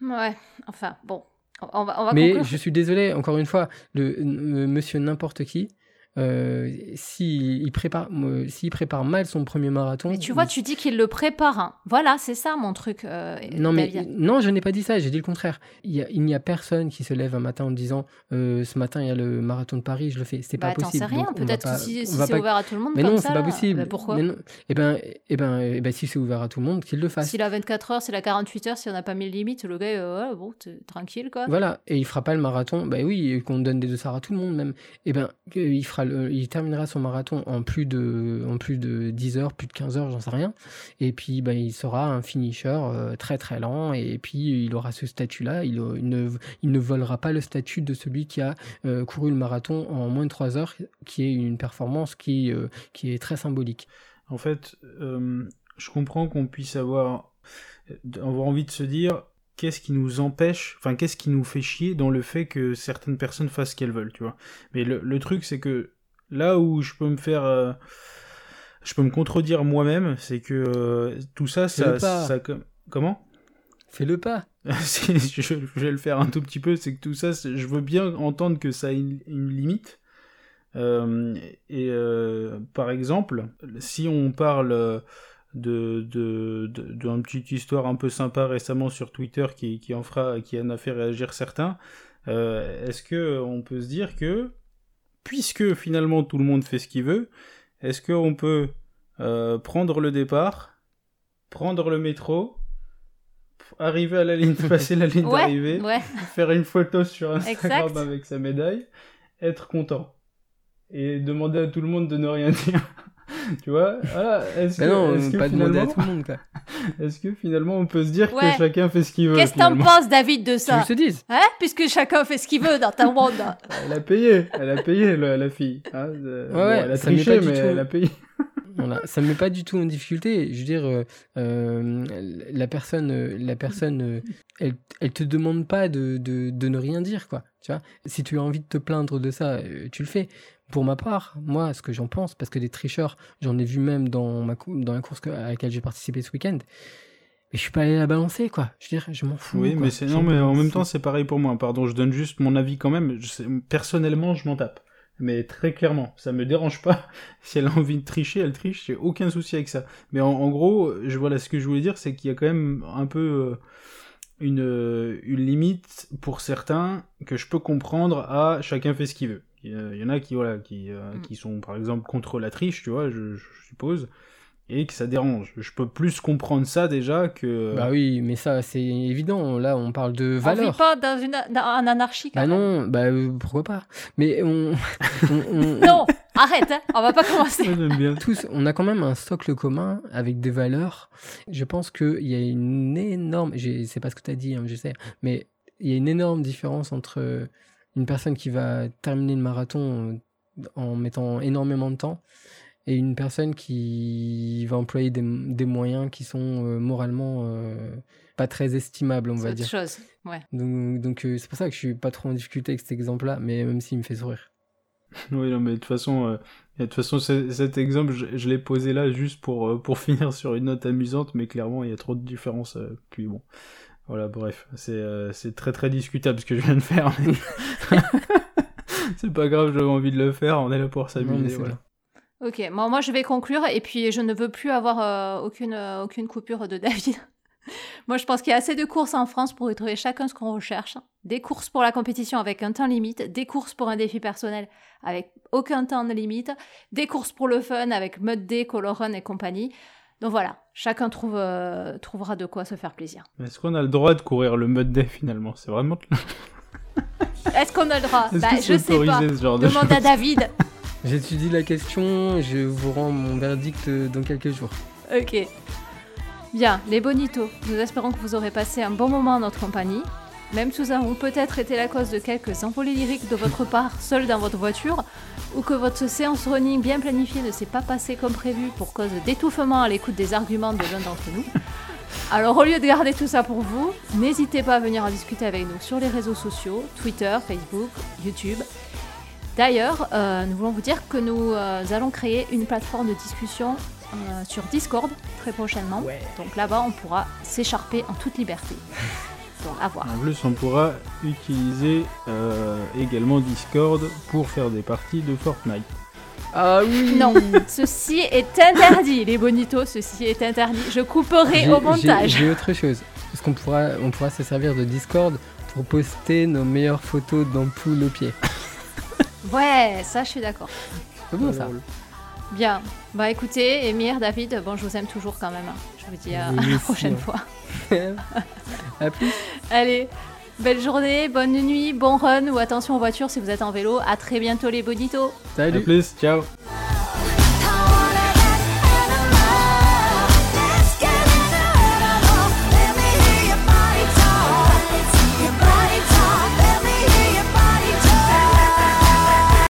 Speaker 3: Ouais, enfin, bon. On va, on va
Speaker 1: Mais
Speaker 3: conclure.
Speaker 1: je suis désolé, encore une fois, le euh, monsieur n'importe qui, euh, s'il il prépare, euh, s'il prépare mal son premier marathon.
Speaker 3: Mais tu vois, tu dis qu'il le prépare. hein. Voilà, c'est ça mon truc. euh,
Speaker 1: Non, mais
Speaker 3: David.
Speaker 1: non, je n'ai pas dit ça, j'ai dit le contraire. Il a- n'y a, personne qui se lève un matin en disant euh, ce matin il y a le marathon de Paris, je le fais. C'est
Speaker 3: Bah,
Speaker 1: pas possible.
Speaker 3: rien. Peut-être si, si c'est
Speaker 1: pas-
Speaker 3: ouvert à tout le monde
Speaker 1: Mais
Speaker 3: comme
Speaker 1: non, c'est pas possible.
Speaker 3: bah, pourquoi
Speaker 1: Mais. Eh ben, eh ben, eh ben, si c'est ouvert à tout le monde, qu'il le fasse.
Speaker 3: S'il a 24 heures, s'il a 48 heures, si on n'a pas mis limite, le gars, bon, tranquille, quoi.
Speaker 1: Voilà, et il fera pas le marathon. Bah oui, qu'on donne des dossards à tout le monde même. Et ben, que- il fera, il terminera son marathon en plus de, en plus de 10 heures, plus de 15 heures, j'en sais rien. Et puis, ben, il sera un finisher euh, très très lent. Et puis, il aura ce statut-là. Il, euh, il ne, il ne volera pas le statut de celui qui a euh, couru le marathon en moins de 3 heures, qui est une performance qui, qui est très symbolique.
Speaker 2: En fait, je comprends qu'on puisse avoir, avoir envie de se dire qu'est-ce qui nous empêche, enfin qu'est-ce qui nous fait chier dans le fait que certaines personnes fassent ce qu'elles veulent, tu vois. Mais le truc, c'est que là où je peux me faire, euh, je peux me contredire moi-même, c'est que euh, tout ça, ça,
Speaker 1: pas.
Speaker 2: ça, com- comment?
Speaker 1: Fais-le pas.
Speaker 2: Si, je, je vais le faire un tout petit peu, c'est que tout ça, je veux bien entendre que ça a une, une limite. Euh, et par exemple, si on parle de de- de- d'une petite histoire un peu sympa récemment sur Twitter qui, qui en fera, qui en a fait réagir certains, est-ce que on peut se dire que puisque finalement tout le monde fait ce qu'il veut, est-ce qu'on peut euh, prendre le départ, prendre le métro, arriver à la ligne, passer la ligne
Speaker 3: Ouais,
Speaker 2: d'arrivée,
Speaker 3: ouais.
Speaker 2: faire une photo sur Instagram
Speaker 3: Exact.
Speaker 2: avec sa médaille, être content et demander à tout le monde de ne rien dire? tu vois voilà, est-ce que,
Speaker 1: non,
Speaker 2: est-ce que
Speaker 1: pas demander à
Speaker 2: finalement-
Speaker 1: tout le monde, quoi.
Speaker 2: Est-ce que finalement on peut se dire
Speaker 3: Ouais.
Speaker 2: que chacun fait ce qu'il veut
Speaker 3: Qu'est-ce que t'en
Speaker 2: finalement
Speaker 3: penses, David, de
Speaker 1: Tu
Speaker 3: ça
Speaker 1: que je te dise
Speaker 3: Hein Puisque chacun fait ce qu'il veut dans ta monde.
Speaker 2: Elle a payé, elle a payé la, la fille. hein,
Speaker 1: Ouais, ouais,
Speaker 2: elle a triché,
Speaker 1: pas du
Speaker 2: mais
Speaker 1: tout.
Speaker 2: elle a payé.
Speaker 1: Voilà, ça me met pas du tout en difficulté. Je veux dire, euh, euh, la personne, la personne, euh, elle, elle te demande pas de, de, de ne rien dire, quoi. Tu vois, si tu as envie de te plaindre de ça, tu le fais. Pour ma part, moi, ce que j'en pense, parce que des tricheurs, j'en ai vu même dans ma dans la course à laquelle j'ai participé ce week-end. Mais je suis pas allé la balancer, quoi. Je veux dire, je m'en fous.
Speaker 2: Oui,
Speaker 1: quoi.
Speaker 2: mais c'est non, mais en même temps, c'est pareil pour moi. Pardon, je donne juste mon avis quand même. Je sais- personnellement, je m'en tape. Mais très clairement, ça me dérange pas. Si elle a envie de tricher, elle triche. J'ai aucun souci avec ça. Mais en, en gros, je voilà, ce que je voulais dire, c'est qu'il y a quand même un peu euh, une euh, une limite pour certains que je peux comprendre à chacun fait ce qu'il veut. Il y, en a qui voilà, qui euh,
Speaker 3: Mm.
Speaker 2: qui sont par exemple contre la triche, tu vois, je, je suppose, et que ça dérange. Je peux plus comprendre ça déjà que.
Speaker 1: Bah oui, mais ça, c'est évident. Là, on parle de
Speaker 3: On
Speaker 1: valeur.
Speaker 3: vit pas dans une dans un anarchie quand
Speaker 1: Bah
Speaker 3: même.
Speaker 1: non, bah euh, pourquoi pas. Mais on, on- on-
Speaker 3: Non, arrête, hein, on va pas commencer.
Speaker 2: Ouais, j'aime bien.
Speaker 1: tous, on a quand même un socle commun avec des valeurs. Je pense qu'il y a une énorme, j'ai- c'est pas ce que tu as dit, hein, je sais, mais il y a une énorme différence entre une personne qui va terminer le marathon en mettant énormément de temps et une personne qui va employer des, des moyens qui sont euh, moralement euh, pas très estimables, on
Speaker 3: C'est
Speaker 1: va
Speaker 3: autre
Speaker 1: dire.
Speaker 3: chose. Ouais.
Speaker 1: Donc, donc euh, c'est pour ça que je suis pas trop en difficulté avec cet exemple-là, mais même s'il me fait sourire.
Speaker 2: Oui, non, mais de toute façon, euh, de toute façon, cet exemple, je, je l'ai posé là juste pour euh, pour finir sur une note amusante, mais clairement, il y a trop de différences. euh, puis bon, voilà, bref, c'est euh, c'est très très discutable ce que je viens de faire. mais- c'est pas grave, j'avais envie de le faire. On est là pour s'amuser. Voilà.
Speaker 3: Ok, moi, moi je vais conclure et puis je ne veux plus avoir euh, aucune, euh, aucune coupure de David. moi je pense qu'il y a assez de courses en France pour y trouver chacun ce qu'on recherche. Des courses pour la compétition avec un temps limite, des courses pour un défi personnel avec aucun temps de limite, des courses pour le fun avec Mud Day, Color Run et compagnie. Donc voilà, chacun trouve, euh, trouvera de quoi se faire plaisir.
Speaker 2: Est-ce qu'on a le droit de courir le mud day finalement? C'est vraiment.
Speaker 3: Est-ce qu'on a le droit? Bah, Je sais pas.
Speaker 2: de
Speaker 3: Demande à David.
Speaker 1: J'étudie la question, je vous rends mon verdict euh, dans quelques jours.
Speaker 3: Ok. Bien, les bonitos, nous espérons que vous aurez passé un bon moment en notre compagnie. Même si nous avons peut-être été la cause de quelques envolées lyriques de votre part, seul dans votre voiture, ou que votre séance running bien planifiée ne s'est pas passée comme prévu pour cause d'étouffement à l'écoute des arguments de l'un d'entre nous. Alors au lieu de garder tout ça pour vous, n'hésitez pas à venir en discuter avec nous sur les réseaux sociaux, Twitter, Facebook, YouTube. D'ailleurs, euh, nous voulons vous dire que nous euh, allons créer une plateforme de discussion euh, sur Discord très prochainement. Donc là-bas, on pourra s'écharper en toute liberté. Donc à voir.
Speaker 2: En plus, on pourra utiliser euh, également Discord pour faire des parties de Fortnite.
Speaker 1: Ah oui
Speaker 3: Non, ceci est interdit, les bonitos, ceci est interdit. Je couperai au montage.
Speaker 1: J'ai autre chose. Parce qu'on pourra, on pourra se servir de Discord pour poster nos meilleures photos d'ampoules aux pieds.
Speaker 3: Ouais, ça je suis d'accord.
Speaker 1: C'est bon ça.
Speaker 3: Bien. Bah écoutez, Emir, David, bon, je vous aime toujours quand même. hein. Je vous dis à,
Speaker 1: Oui,
Speaker 3: à la prochaine fois.
Speaker 1: à plus.
Speaker 3: Allez, belle journée, bonne nuit, bon run ou attention aux voitures si vous êtes en vélo. À très bientôt les bonitos.
Speaker 2: À
Speaker 1: Salut.
Speaker 2: plus, ciao